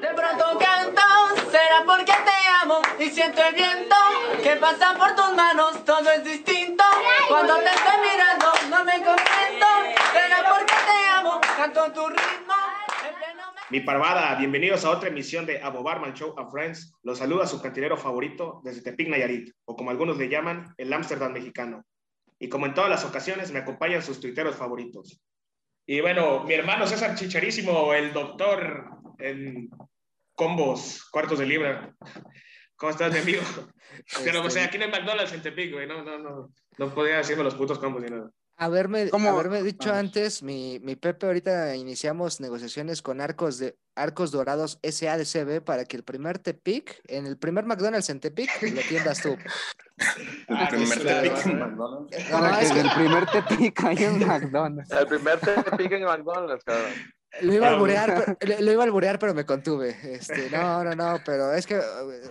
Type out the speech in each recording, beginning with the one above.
De pronto canto, será porque te amo y siento el viento que pasa por tus manos, todo es distinto. Cuando te estoy mirando, no me contento, será porque te amo, canto tu ritmo. Mi parvada, bienvenidos a otra emisión de Abobarman Show and Friends. Los saluda su cantinero favorito desde Tepic Nayarit, o como algunos le llaman, el Ámsterdam mexicano. Y como en todas las ocasiones, me acompañan sus tuiteros favoritos. Y bueno, mi hermano César Chicharísimo, el doctor en combos, cuartos de libra. ¿Cómo estás, mi amigo? Pero, o sea, aquí en el McDonald's en Tepic, güey, no, no, no, no podía hacerme los putos combos ni nada. Haberme, haberme dicho antes, mi, mi Pepe, ahorita iniciamos negociaciones con Arcos de Arcos Dorados SADCB para que el primer Tepic, en el primer McDonald's en Tepic, lo tiendas tú. el primer Tepic en McDonald's. Que el primer Tepic hay en McDonald's. El primer Tepic en McDonald's, cabrón. Lo iba, a alburear, pero, lo iba a alburear, pero me contuve. Este, no, no, no, pero es que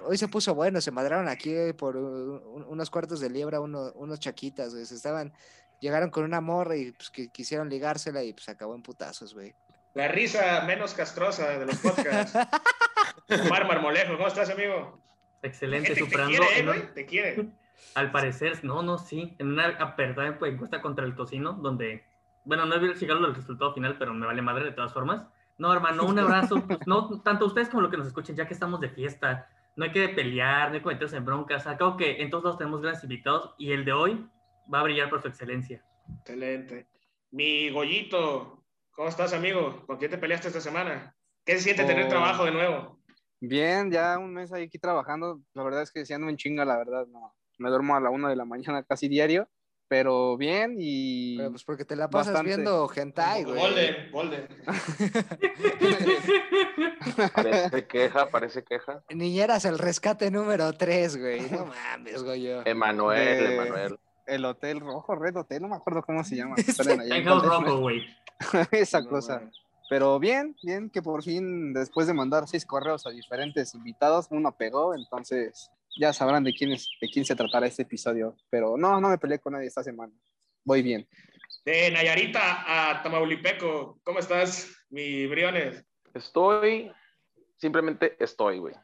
hoy se puso bueno, se madraron aquí por unos cuartos de libra, uno, unos chaquitas, güey, se estaban, llegaron con una morra y pues que quisieron ligársela y pues acabó en putazos, güey. La risa menos castrosa de los podcasts. Omar Marmolejo, ¿cómo estás, amigo? Excelente, Te superando. quiere, ¿eh, Te quiere. Al parecer, no, no, sí. En una apertada pues, encuesta contra el tocino, donde, bueno, no he llegado al resultado final, pero me vale madre de todas formas. No, hermano, un abrazo. Pues, no, tanto ustedes como los que nos escuchen, ya que estamos de fiesta. No hay que pelear, no hay que meterse en broncas. Acabo que en todos lados tenemos grandes invitados y el de hoy va a brillar por su excelencia. Excelente. Mi Goyito, ¿cómo estás, amigo? ¿Con quién te peleaste esta semana? ¿Qué se siente tener Oh. trabajo de nuevo? Bien, ya un mes ahí aquí trabajando. La verdad es que si ando en chinga, la verdad, no. Me duermo a la una de la mañana casi diario, pero bien y... Pero pues porque te la pasas Bastante. viendo hentai, güey. Golden, Golden. Parece queja, parece queja. Niñeras el rescate número 3, güey. No mames, güey. Emanuel, De- Emanuel. el hotel rojo, Red Hotel, no me acuerdo cómo se llama. California. rojo, güey. Esa No, cosa. bueno. Pero bien, bien que por fin, después de mandar seis correos a diferentes invitados, uno pegó, entonces ya sabrán de quién, es, de quién se tratará este episodio. Pero no, no me peleé con nadie esta semana. Voy bien. De Nayarita a Tamaulipeco, ¿cómo estás, mi Briones? Estoy, simplemente estoy, güey.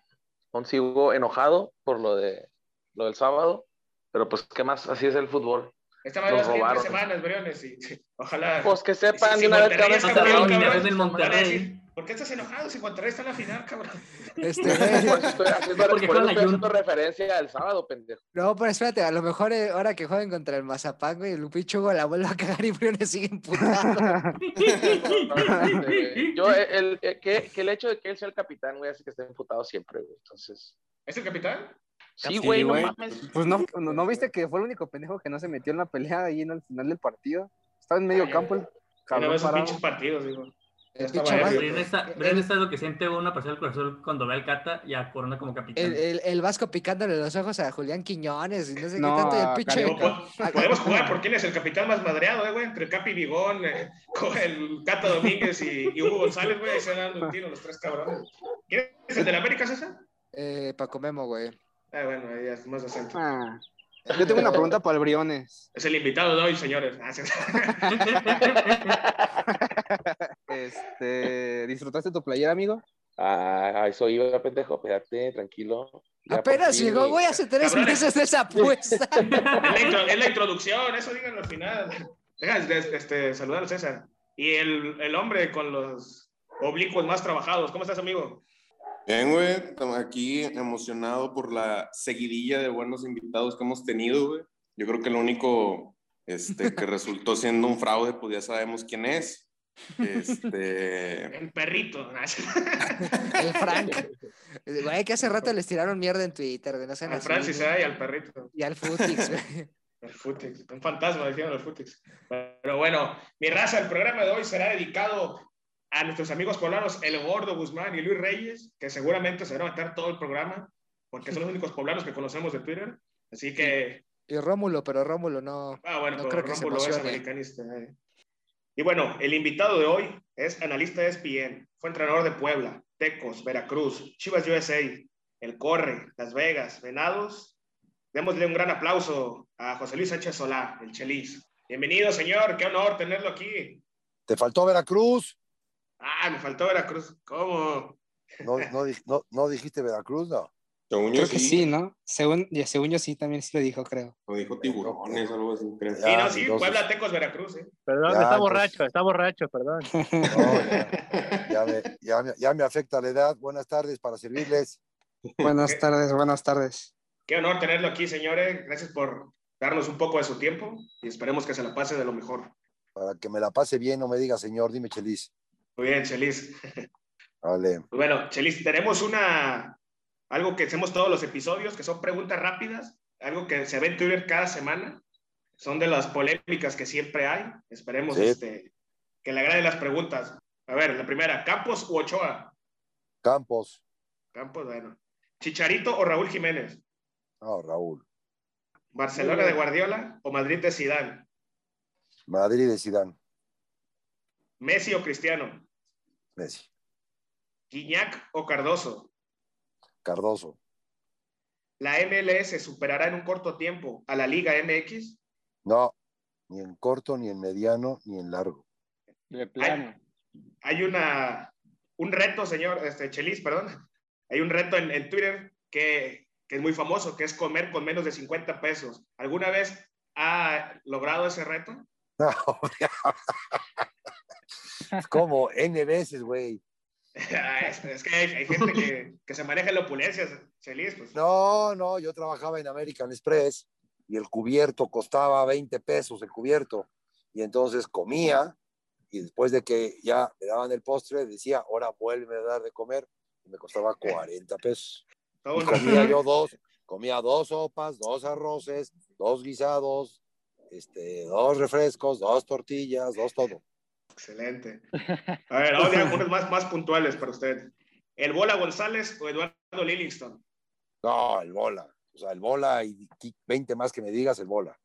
Aún sigo enojado por lo de lo del sábado, pero pues, ¿qué más? Así es el fútbol. Esta madre robaron. semanes, Briones, y ojalá. Pues que sepan Si- de si una vez que es campeón, cabrón, del Monterrey. ¿Por qué estás enojado si Monterrey está en la final, cabrón? Este, Por estoy haciendo, Porque por eso juegan estoy haciendo referencia al sábado, pendejo. No, pero espérate, a lo mejor eh, ahora que jueguen contra el Mazapán, güey, el Pichugo la vuelve a cagar y Briones sigue imputado. Yo, el, el- que, que el hecho de que él sea el capitán, güey, hace que esté enfutado siempre, güey. Entonces, ¿Es el capitán? sí, Sí, güey, no mames. Pues no, no, ¿no viste que fue el único pendejo que no se metió en la pelea ahí en el final del partido. Estaba en medio Ay, campo el Una cabrón vez esos pinches partidos, digo. Ya. Brian está, Brian está lo que siente una persona del Cruz Azul cuando ve al Cata y a Corona como capitán. El, el, el Vasco picándole los ojos a Julián Quiñones y no sé No, qué tanto. Y el Carioca. po- podemos jugar por quién es el capitán más madreado, eh, güey, entre Capi Bigón, eh, con el Cata Domínguez y, y Hugo González, güey, se dan un tiro los tres cabrones. ¿Quién es el de la América, César? Eh, Paco Memo, güey. Ah, bueno, ahí es más decente. Ah, yo tengo una pregunta para el Briones. Es el invitado de hoy, señores. Ah, sí. Este, ¿Disfrutaste tu playera, amigo? Ah, eso iba, pendejo, espérate, tranquilo. Ya Apenas llegó, güey, hace tres Cabrones. meses de esa apuesta. Es la, intro- es la introducción, eso díganlo al final. Deja de- este, saludar a César. Y el, el hombre con los oblicuos más trabajados. ¿Cómo estás, amigo? Bien, güey, estamos aquí emocionado por la seguidilla de buenos invitados que hemos tenido, güey. Yo creo que lo único este, que resultó siendo un fraude, pues ya sabemos quién es. Este, El perrito. El Frank. Güey, que hace rato les tiraron mierda en Twitter, güey. No sean Al así, Francis eh, y al perrito. Y al Futix, güey. El Futix. Un fantasma, decían los Futix. Pero bueno, mi raza, el programa de hoy será dedicado a nuestros amigos poblanos, el Gordo Guzmán y Luis Reyes, que seguramente se van a matar todo el programa, porque son los únicos poblanos que conocemos de Twitter. Así que Y Rómulo, pero Rómulo no. Ah, bueno, No pero creo que se Rómulo es americanista. eh. Y bueno, el invitado de hoy es analista de ESPN, fue entrenador de Puebla, Tecos, Veracruz, Chivas USA, El Corre, Las Vegas, Venados. Démosle un gran aplauso a José Luis Sánchez Solá, el Chelis. Bienvenido, señor, qué honor tenerlo aquí. Te faltó Veracruz. Ah, me faltó Veracruz. ¿Cómo? No, no, no, no dijiste Veracruz, no. Según yo Creo que sí, ¿no? Según, según yo sí, también sí lo dijo, creo. O dijo tiburones, algo así, creo. Sí, no, sí, entonces- Puebla, Tecos, Veracruz, ¿eh? Perdón, Ya, está borracho, está borracho, perdón. No, ya, ya me, ya me- ya me afecta la edad. Buenas tardes para servirles. Buenas tardes, buenas tardes. Qué honor tenerlo aquí, señores. Gracias por darnos un poco de su tiempo y esperemos que se la pase de lo mejor. Para que me la pase bien, no me diga señor, dime Chelis. Muy bien, Chelis. Vale. Bueno, Chelis, tenemos una algo que hacemos todos los episodios, que son preguntas rápidas, algo que se ve en Twitter cada semana. Son de las polémicas que siempre hay. Esperemos Sí. este, que le agraden las preguntas. A ver, la primera, ¿Campos u Ochoa? Campos. Campos, bueno. ¿Chicharito o Raúl Jiménez? No, Raúl. ¿Barcelona de Guardiola o Madrid de Zidane? Madrid de Sidán. ¿Messi o Cristiano? Messi. ¿Guiñac o Cardoso? Cardoso. ¿La MLS superará en un corto tiempo a la Liga MX? No, ni en corto, ni en mediano, ni en largo. De plano. Hay una, un reto, señor este, Chelis, perdón. Hay un reto en, en Twitter que, que es muy famoso, que es comer con menos de 50 pesos. ¿Alguna vez ha logrado ese reto? No, ¿Cómo? N veces, güey. es, que hay, hay gente que, que se maneja en la opulencia, Chelis. Pues. No, no, yo trabajaba en American Express y el cubierto costaba 20 pesos el cubierto. Y entonces comía y después de que ya me daban el postre, decía, ahora vuelve a dar de comer y me costaba 40 pesos. Y comía yo dos, comía dos sopas, dos arroces, dos guisados, este, dos refrescos, dos tortillas, dos todo. Excelente. A ver, ahora algunos más, más puntuales para usted. ¿El Bola González o Eduardo Livingston? No, el bola. O sea, el bola y 20 más que me digas, el bola.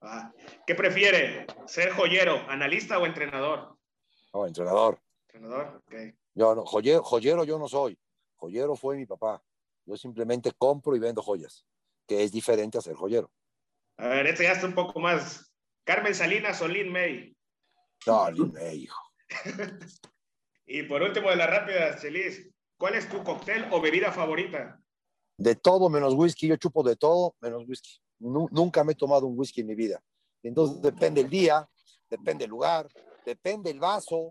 Ah, ¿Qué prefiere? ¿Ser joyero, analista o entrenador? No, entrenador. Entrenador, ok. Yo no, joyero, joyero yo no soy. Joyero fue mi papá. Yo simplemente compro y vendo joyas, que es diferente a ser joyero. A ver, este ya está un poco más. ¿Carmen Salinas o Lin May? No, hijo. Y por último de las rápidas, Chelis, ¿cuál es tu cóctel o bebida favorita? De todo menos whisky, yo chupo de todo menos whisky. Nu- nunca me he tomado un whisky en mi vida. Entonces depende el día, depende el lugar, depende el vaso,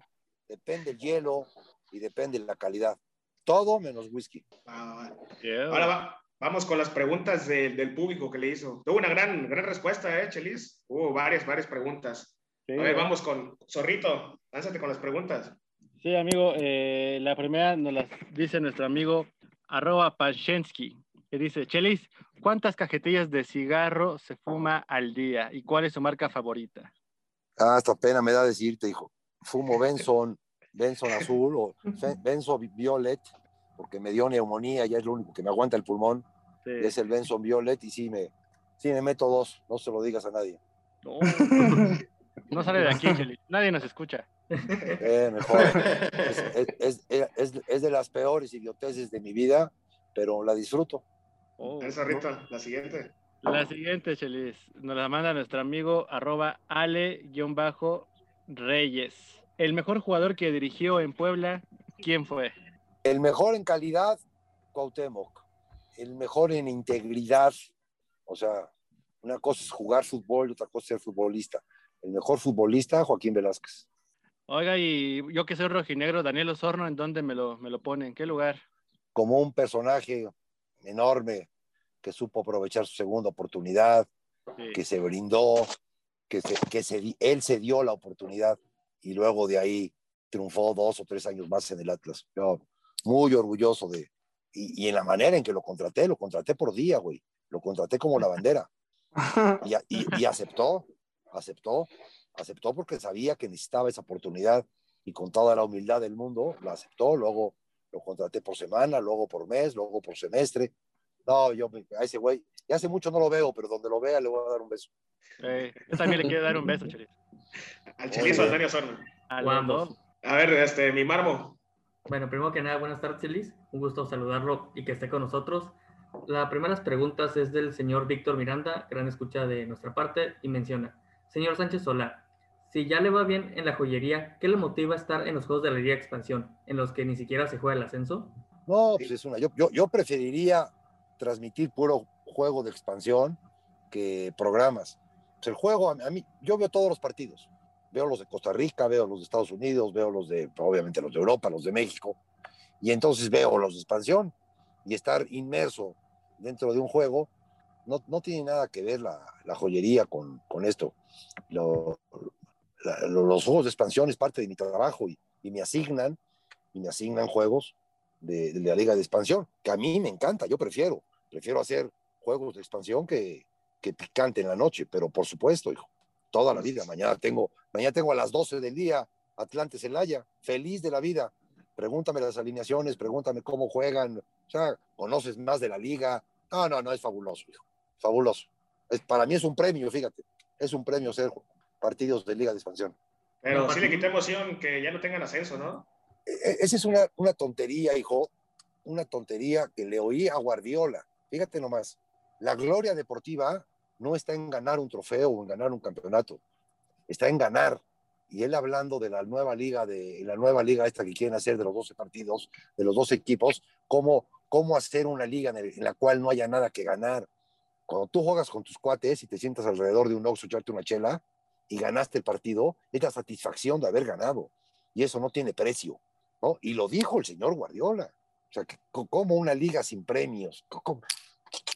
depende el hielo y depende la calidad. Todo menos whisky. Ah, Yeah. Ahora va- vamos con las preguntas de- del público que le hizo. Tuvo una gran, gran respuesta, ¿eh, Chelis? Hubo varias, varias preguntas. Sí, A ver, vamos con Zorrito. Lánzate con las preguntas. Sí, amigo, eh, la primera nos la dice nuestro amigo arroba Pashensky, que dice, Chelis, ¿cuántas cajetillas de cigarro se fuma al día y cuál es su marca favorita? Ah, hasta pena me da decirte, hijo. Fumo Benson, Benson azul o Benson Violet, porque me dio neumonía, ya es lo único que me aguanta el pulmón. Sí. Es el Benson Violet y sí me, sí me meto dos, no se lo digas a nadie. No, no sale de aquí, Chelis, nadie nos escucha. Eh, mejor. Es, es- es- es- es de las peores idioteces de mi vida, pero la disfruto. Oh, A ver, Zorrito, la siguiente. La siguiente, Chelis, nos la manda nuestro amigo arroba ale-reyes. El mejor jugador que dirigió en Puebla, ¿quién fue? El mejor en calidad, Cuauhtémoc. El mejor en integridad. O sea, una cosa es jugar fútbol, otra cosa es ser futbolista. El mejor futbolista, Joaquín Velázquez. Oiga, y yo que soy rojinegro, Daniel Osorno, ¿en dónde me lo, me lo pone? ¿En qué lugar? Como un personaje enorme que supo aprovechar su segunda oportunidad, Sí. que se brindó, que, se, que se, él se dio la oportunidad y luego de ahí triunfó dos o tres años más en el Atlas. Yo muy orgulloso de... Y, y en la manera en que lo contraté, lo contraté por día, güey. Lo contraté como la bandera. Y, y- y aceptó, aceptó, aceptó porque sabía que necesitaba esa oportunidad y con toda la humildad del mundo la aceptó. Luego lo contraté por semana, luego por mes, luego por semestre. No, yo a ese güey, ya hace mucho no lo veo, pero donde lo vea le voy a dar un beso. Eh, yo también le quiero dar un beso, Chelis. Al Chelis o al. Daniel Osorno. A O los ambos. dos. A ver, este, mi marmo. Bueno, primero que nada, buenas tardes, Chelis. Un gusto saludarlo y que esté con nosotros. La primera pregunta es del señor Víctor Miranda, gran escucha de nuestra parte, y menciona, señor Sánchez Solá, si ya le va bien en la joyería, ¿qué le motiva a estar en los Juegos de la Liga de Expansión, en los que ni siquiera se juega el ascenso? No, pues es una. Yo, yo, yo preferiría transmitir puro juego de expansión que programas. Pues el juego, a mí, yo veo todos los partidos. Veo los de Costa Rica, veo los de Estados Unidos, veo los de, obviamente, los de Europa, los de México. Y entonces veo los de expansión. Y estar inmerso dentro de un juego no, no tiene nada que ver la, la joyería con, con esto. Los juegos de expansión es parte de mi trabajo y, me asignan y me asignan juegos de, de, la liga de expansión, que a mí me encanta, yo prefiero, prefiero hacer juegos de expansión que, que picante en la noche, pero por supuesto, hijo, toda la vida, mañana tengo, mañana tengo a las 12 del día Atlante Celaya, feliz de la vida, pregúntame las alineaciones, pregúntame cómo juegan, o sea, conoces más de la liga, no, no, no, es fabuloso, hijo, fabuloso, es, para mí es un premio, fíjate, es un premio ser partidos de liga de expansión. Pero sí le quita emoción que ya no tengan ascenso, ¿no? Esa es una, una tontería, hijo, una tontería que le oí a Guardiola. Fíjate nomás, la gloria deportiva no está en ganar un trofeo o en ganar un campeonato, está en ganar. Y él hablando de la nueva liga, de la nueva liga esta que quieren hacer de los 12 partidos, de los 12 equipos, cómo, cómo hacer una liga en, el, en la cual no haya nada que ganar. Cuando tú juegas con tus cuates y te sientas alrededor de un Oxxo echarte una chela y ganaste el partido, es la satisfacción de haber ganado. Y eso no tiene precio. ¿no? Y lo dijo el señor Guardiola. O sea, como una liga sin premios. ¿Cómo,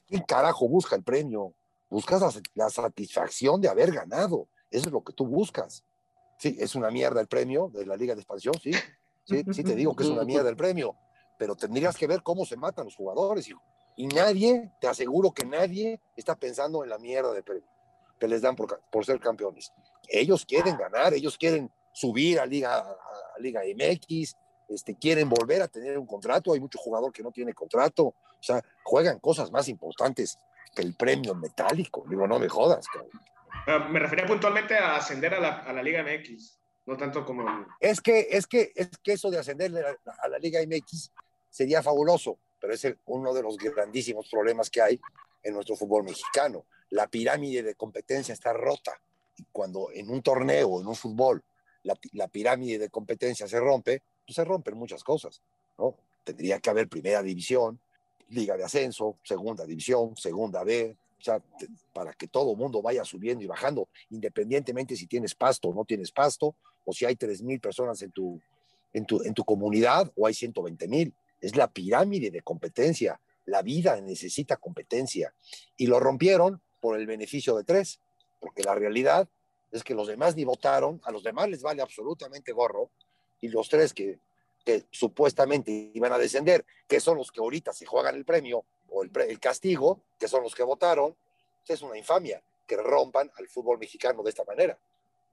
¿Quién carajo busca el premio? Buscas la, satisfacción de haber ganado. Eso es lo que tú buscas. Sí, es una mierda el premio de la Liga de Expansión. Sí, sí te digo que es una mierda el premio. Pero tendrías que ver cómo se matan los jugadores, hijo. Y nadie, te aseguro que nadie está pensando en la mierda de premio que les dan por, por ser campeones. Ellos quieren ganar, ellos quieren subir a Liga, a Liga MX, este, quieren volver a tener un contrato. Hay mucho jugador que no tiene contrato. O sea, juegan cosas más importantes que el premio metálico. Digo, no me jodas. Cabrón. Me refería puntualmente a ascender a la, a la, Liga MX, no tanto como. Es que, es que, es que eso de ascender a, a la Liga MX sería fabuloso, pero es uno de los grandísimos problemas que hay en nuestro fútbol mexicano. La pirámide de competencia está rota. Cuando en un torneo, en un fútbol, la, pirámide de competencia se rompe, pues se rompen muchas cosas, ¿no? Tendría que haber primera división, liga de ascenso, segunda división, segunda B, o sea, para que todo mundo vaya subiendo y bajando, independientemente si tienes pasto o no tienes pasto, o si hay 3 mil personas en tu, en, tu, en tu comunidad o hay 120 mil. Es la pirámide de competencia. La vida necesita competencia. Y lo rompieron por el beneficio de tres, porque la realidad es que los demás ni votaron, a los demás les vale absolutamente gorro, y los tres que, que supuestamente iban a descender, que son los que ahorita se juegan el premio o el, castigo, que son los que votaron, es una infamia que rompan al fútbol mexicano de esta manera.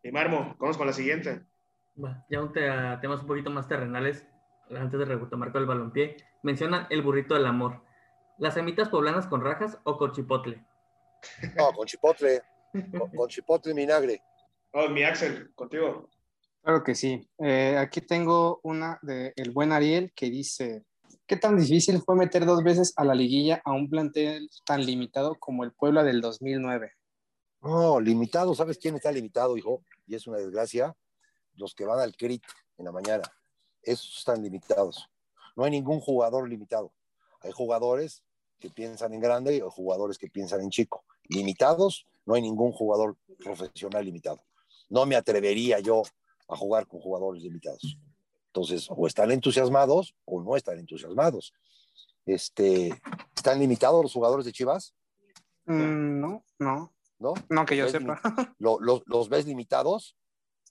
Y Marmo, vamos con la siguiente. Ya un te, temas un poquito más terrenales, antes de retomar con el balompié, menciona el burrito del amor. ¿Las semitas poblanas con rajas o con chipotle? No, con chipotle, con, con chipotle y vinagre. Oh, mi Axel, contigo. Claro que sí. Eh, aquí tengo una de el buen Ariel que dice, ¿qué tan difícil fue meter dos veces a la liguilla a un plantel tan limitado como el Puebla del 2009? No, limitado, ¿sabes quién está limitado, hijo? Y es una desgracia, los que van al CRIT en la mañana. Esos están limitados. No hay ningún jugador limitado. Hay jugadores que piensan en grande y hay jugadores que piensan en chico. Limitados, no hay ningún jugador profesional limitado. No me atrevería yo a jugar con jugadores limitados. Entonces, o están entusiasmados o no están entusiasmados. Este, ¿Están limitados los jugadores de Chivas? Mm, no, no. ¿No? No, que yo sepa. ¿Lo, lo, ¿Los ves limitados?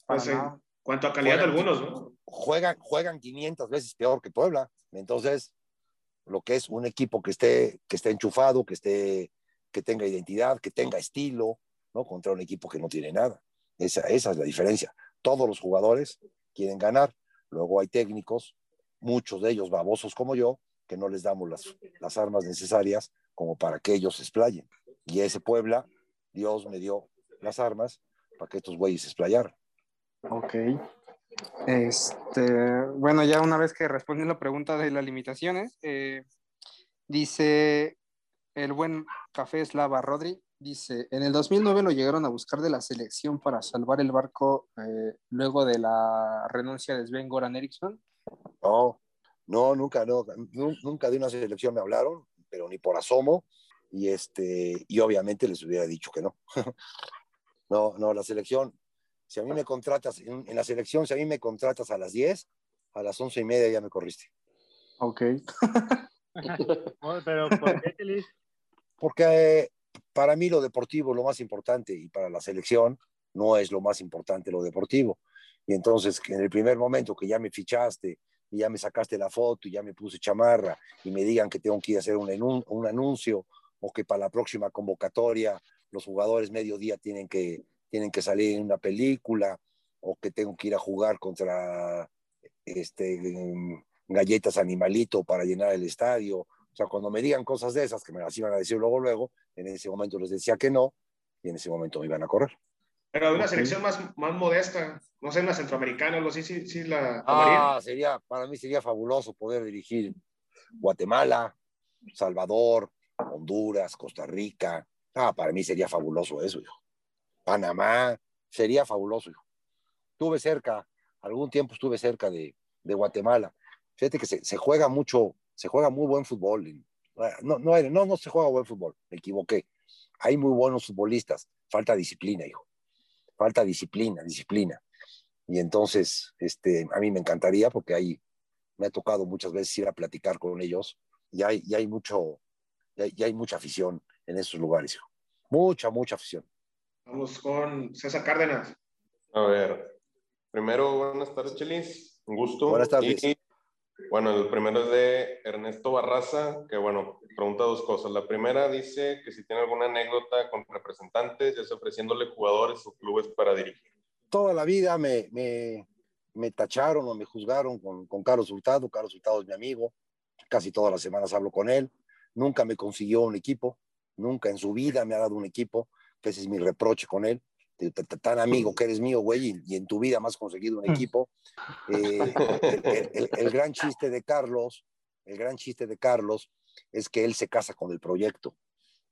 Pues, en cuanto a calidad juegan, de algunos, ¿no? Juegan, juegan 500 veces peor que Puebla. Entonces, lo que es un equipo que esté, que esté enchufado, que, esté, que tenga identidad, que tenga estilo, ¿no? Contra un equipo que no tiene nada. Esa, esa es la diferencia. Todos los jugadores quieren ganar. Luego hay técnicos, muchos de ellos babosos como yo, que no les damos las, las armas necesarias como para que ellos se explayen. Y ese Puebla, Dios me dio las armas para que estos güeyes se explayaran. Ok. Este, bueno, ya una vez que respondí la pregunta de las limitaciones, eh, dice el buen Café Eslava Rodri, dice, en el 2009 lo llegaron a buscar de la selección para salvar el barco eh, luego de la renuncia de Sven Goran Eriksson. No, No, nunca, no, nu- nunca de una selección me hablaron, pero ni por asomo. Y, este, y obviamente les hubiera dicho que no. no, no, la selección, si a mí me contratas, en, en la selección, si a mí me contratas a las 10, a las once y media ya me corriste. Ok. Pero, ¿por qué, Chelis? Porque eh, para mí lo deportivo es lo más importante y para la selección no es lo más importante lo deportivo. Y entonces, que en el primer momento que ya me fichaste y ya me sacaste la foto y ya me puse chamarra y me digan que tengo que ir a hacer un, un anuncio o que para la próxima convocatoria los jugadores mediodía tienen que, tienen que salir en una película o que tengo que ir a jugar contra este, galletas animalito para llenar el estadio. O sea, cuando me digan cosas de esas, que me las iban a decir luego, luego, en ese momento les decía que no y en ese momento me iban a correr. Pero de una selección más, más modesta, no sé, una centroamericana o algo así, sí, sí la tomaría. Ah, sería, para mí sería fabuloso poder dirigir Guatemala, Salvador, Honduras, Costa Rica. Ah, para mí sería fabuloso eso, hijo. Panamá, sería fabuloso, hijo. Estuve cerca, algún tiempo estuve cerca de, Guatemala. Fíjate que se, juega mucho, se juega muy buen fútbol. No, no, se juega buen fútbol, me equivoqué. Hay muy buenos futbolistas, falta disciplina, hijo. Falta disciplina, disciplina. Y entonces, este, a mí me encantaría porque ahí me ha tocado muchas veces ir a platicar con ellos y hay, y hay mucho, hay, y hay mucha afición en esos lugares, hijo. Mucha, mucha afición. Vamos con César Cárdenas. A ver, primero, buenas tardes, Chelis. Un gusto. Buenas tardes. Y, bueno, el primero es de Ernesto Barraza, que bueno, pregunta dos cosas. La primera dice que si tiene alguna anécdota con representantes, ya sea ofreciéndole jugadores o clubes para dirigir. Toda la vida me, me, me tacharon o me juzgaron con, con Carlos Hurtado. Carlos Hurtado es mi amigo. Casi todas las semanas hablo con él. Nunca me consiguió un equipo. Nunca en su vida me ha dado un equipo. Que ese es mi reproche con él. Tan amigo que eres mío, güey, y, en tu vida has conseguido un equipo. Eh, el, el- el- gran chiste de Carlos, el gran chiste de Carlos es que él se casa con el proyecto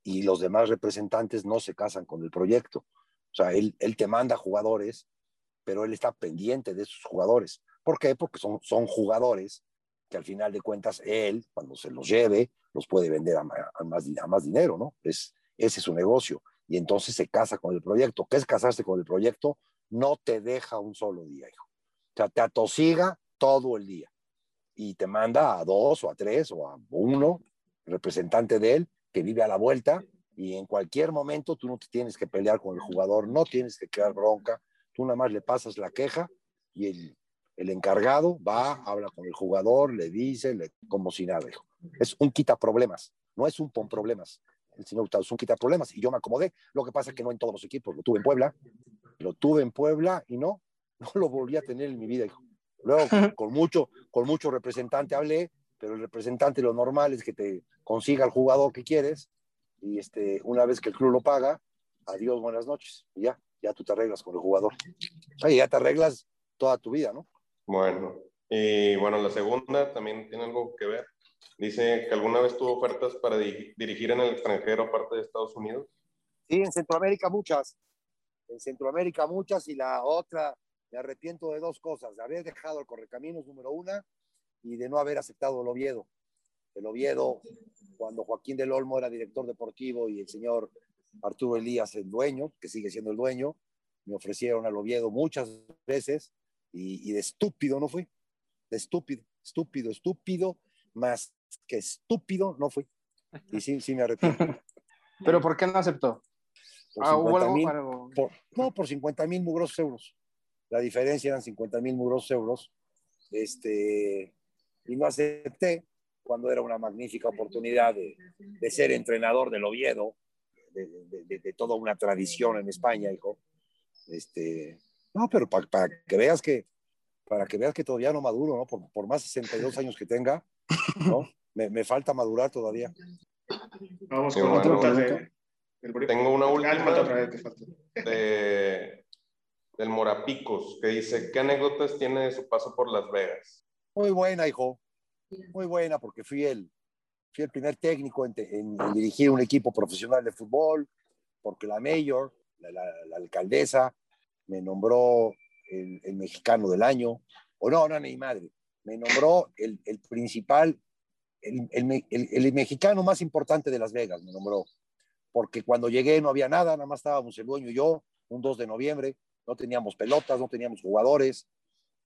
y los demás representantes no se casan con el proyecto. O sea, él, él te manda jugadores, pero él está pendiente de esos jugadores. ¿Por qué? Porque son, son jugadores que al final de cuentas él, cuando se los lleve, los puede vender a, a más, a más dinero, ¿no? Es, ese es su negocio. Y entonces se casa con el proyecto. ¿Qué es casarse con el proyecto? No te deja un solo día, hijo. O sea, te atosiga todo el día y te manda a dos o a tres o a uno, representante de él, que vive a la vuelta y en cualquier momento tú no te tienes que pelear con el jugador, no tienes que crear bronca, tú nada más le pasas la queja y el, el encargado va, habla con el jugador, le dice, le, como si nada, hijo. Es un quita problemas, no es un pon problemas. El señor un quita problemas y yo me acomodé. Lo que pasa es que no en todos los equipos, lo tuve en Puebla, lo tuve en Puebla y no, no lo volví a tener en mi vida, hijo. Luego, con mucho, con mucho representante hablé, pero el representante lo normal es que te consiga el jugador que quieres y este, una vez que el club lo paga, adiós, buenas noches. Y ya, ya tú te arreglas con el jugador. Ya te arreglas toda tu vida, ¿no? Bueno, y bueno, la segunda también tiene algo que ver. Dice que alguna vez tuvo ofertas para di- dirigir en el extranjero aparte de Estados Unidos. Sí, en Centroamérica muchas. En Centroamérica muchas y la otra, me arrepiento de dos cosas, de haber dejado el Correcaminos número una y de no haber aceptado el Oviedo. El Oviedo, cuando Joaquín del Olmo era director deportivo y el señor Arturo Elías el dueño, que sigue siendo el dueño, me ofrecieron al Oviedo muchas veces y, y de estúpido no fui. De estúpido, estúpido, estúpido, más que estúpido no fui. Y sí, sí me arrepiento. ¿Pero por qué no aceptó? Por Ah, hubo 50 algo, mil- algo- por- no, por 50 mil mugrosos euros. La diferencia eran 50 mil mugrosos euros. Este, y no acepté cuando era una magnífica oportunidad de, de ser entrenador del Oviedo, de, de- de- de toda una tradición en España, hijo. Este, no, pero pa- para que veas que para que veas que todavía no maduro, ¿no? Por, por más 62 años que tenga, ¿no? Me, me falta madurar todavía. Vamos con bueno. preguntas de, del bro- Tengo una Ah, última. otra vez, te falta. de, del Morapicos, que dice, ¿qué anécdotas tiene de su paso por Las Vegas? Muy buena, hijo. Muy buena, porque fui el, fui el primer técnico en, te- en- en dirigir un equipo profesional de fútbol, porque la mayor, la, la- la alcaldesa, me nombró el, el mexicano del año. O no, no, ni madre. Me nombró el, el principal, el, el, el, mexicano más importante de Las Vegas, me nombró. Porque cuando llegué no había nada, nada más estábamos el dueño y yo, un 2 de noviembre, no teníamos pelotas, no teníamos jugadores,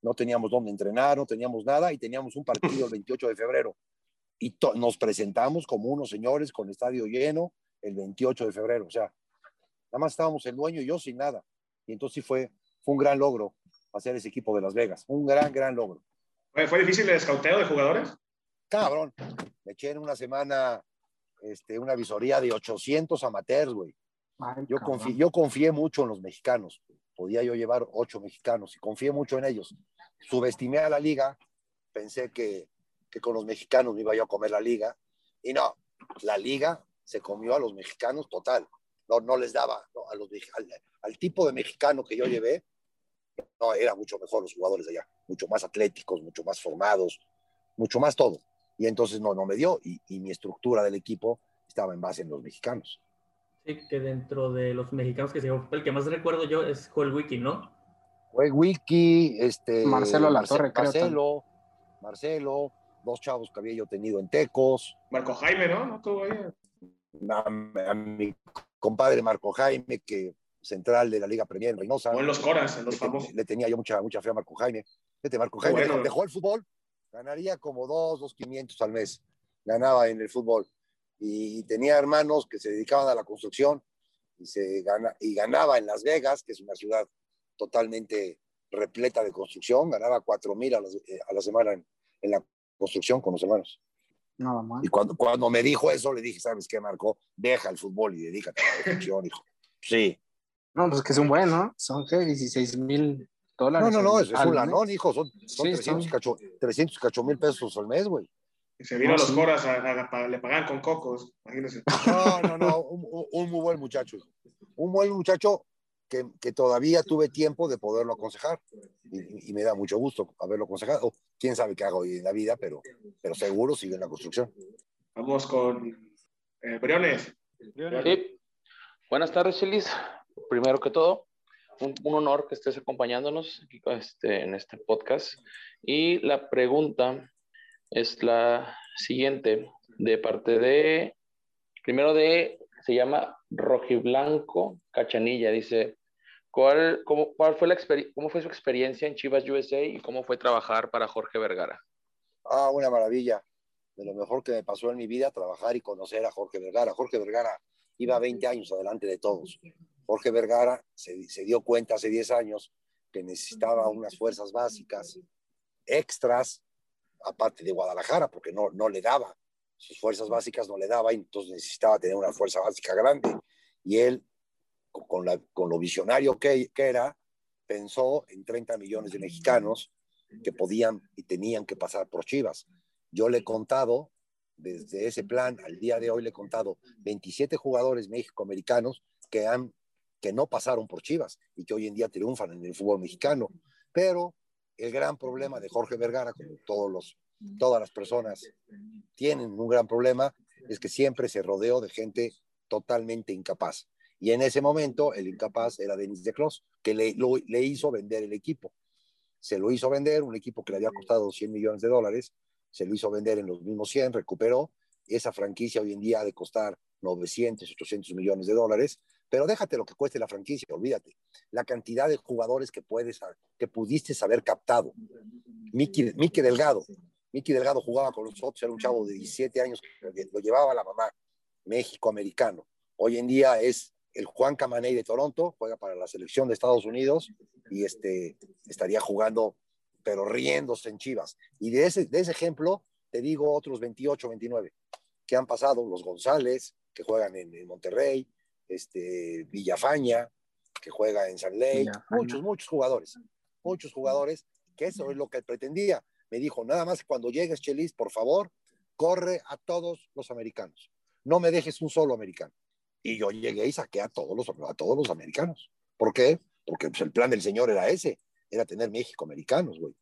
no teníamos dónde entrenar, no teníamos nada y teníamos un partido el 28 de febrero. Y nos presentamos como unos señores con estadio lleno el 28 de febrero. O sea, nada más estábamos el dueño y yo sin nada. Y entonces sí fue, fue un gran logro hacer ese equipo de Las Vegas. Un gran, gran logro. ¿Fue, fue difícil el escauteo de jugadores? Cabrón, me eché en una semana este, una visoría de 800 amateurs, güey. Ay, Yo, cabrón. confi- yo confié mucho en los mexicanos. Podía yo llevar ocho mexicanos y confié mucho en ellos. Subestimé a la liga, pensé que, que con los mexicanos me iba yo a comer la liga. Y no, la liga se comió a los mexicanos total. No, no les daba no, a los, al tipo de mexicano que yo llevé. No, era mucho mejor los jugadores de allá, mucho más atléticos, mucho más formados, mucho más todo. Y entonces no, no me dio. Y, y mi estructura del equipo estaba en base en los mexicanos. Sí, que dentro de los mexicanos que se el que más recuerdo yo es Joel Wiki, ¿no? Fue Wiki, este, Marcelo Latorre, creo, Marcelo, Marcelo, dos chavos que había yo tenido en Tecos, Marco Jaime, ¿no? ¿No tuvo ahí? a, a mi compadre Marco Jaime, que central de la Liga Premier en Reynosa. O en los Coras, en los le, famosos. le tenía yo mucha, mucha fe a Marco Jaime. Este Marco Jaime bueno. dejó, dejó el fútbol, ganaría como dos, dos quinientos al mes, ganaba en el fútbol. Y, tenía hermanos que se dedicaban a la construcción y, se gana, y ganaba en Las Vegas, que es una ciudad totalmente repleta de construcción, ganaba cuatro mil a, eh, a la semana en, en la construcción con los hermanos. Nada más. Y cuando, cuando me dijo eso, le dije, ¿sabes qué, Marco? Deja el fútbol y dedícate a la construcción, hijo. Sí. No, pues que es un buen, ¿no? Son ¿qué? 16 mil dólares. No, no, no, es, un lanón, hijo. Son, son Sí, 300, son- cacho, 300 cacho mil pesos al mes, güey. Y se vino No, a los sí. Coras, a, a- a- le pagan con cocos, imagínense. No, no, no, un, muy buen muchacho. hijo. Un buen muchacho que, que todavía tuve tiempo de poderlo aconsejar. Y, y me da mucho gusto haberlo aconsejado. Quién sabe qué hago hoy en la vida, pero, pero seguro sigue en la construcción. Vamos con eh, Briones. Sí. Buenas tardes, Chelis. Primero que todo, un, un honor que estés acompañándonos este, en este podcast. Y la pregunta es la siguiente, de parte de, primero de, se llama Rojiblanco Cachanilla, dice, ¿cuál, cómo, cuál fue la ¿cómo fue su experiencia en Chivas USA y cómo fue trabajar para Jorge Vergara? Ah, una maravilla. De lo mejor que me pasó en mi vida, trabajar y conocer a Jorge Vergara. Jorge Vergara iba 20 años adelante de todos. Jorge Vergara se, se dio cuenta hace 10 años que necesitaba unas fuerzas básicas extras, aparte de Guadalajara, porque no, no le daba. Sus fuerzas básicas no le daba y entonces necesitaba tener una fuerza básica grande. Y él, con, con la, con lo visionario que, que era, pensó en 30 millones de mexicanos que podían y tenían que pasar por Chivas. Yo le he contado, desde ese plan al día de hoy, le he contado 27 jugadores mexicoamericanos que, han, que no pasaron por Chivas y que hoy en día triunfan en el fútbol mexicano. Pero el gran problema de Jorge Vergara, como todos los, todas las personas tienen un gran problema, es que siempre se rodeó de gente totalmente incapaz. Y en ese momento el incapaz era Denis de Clos, que le, le hizo vender el equipo. Se lo hizo vender, un equipo que le había costado 100 millones de dólares, se lo hizo vender en los mismos 100, recuperó. Esa franquicia hoy en día ha de costar 900, 800 millones de dólares, pero déjate lo que cueste la franquicia, olvídate. La cantidad de jugadores que, puedes, que pudiste haber captado. Miki, Delgado. Miki Delgado jugaba con nosotros, era un chavo de 17 años, lo llevaba la mamá, México-americano. Hoy en día es el Juan Camaney de Toronto, juega para la selección de Estados Unidos y este, estaría jugando, pero riéndose en Chivas. Y de ese, de ese ejemplo, te digo otros 28, 29 que han pasado, los González, que juegan en, en Monterrey, este, Villafaña, que juega en San Ley, muchos, muchos jugadores, muchos jugadores, que eso es lo que él pretendía. Me dijo, nada más cuando llegues, Chelis, por favor, corre a todos los americanos. No me dejes un solo americano. Y yo llegué y saqué a todos los, a todos los americanos. ¿Por qué? Porque pues, el plan del señor era ese, era tener México americanos, güey.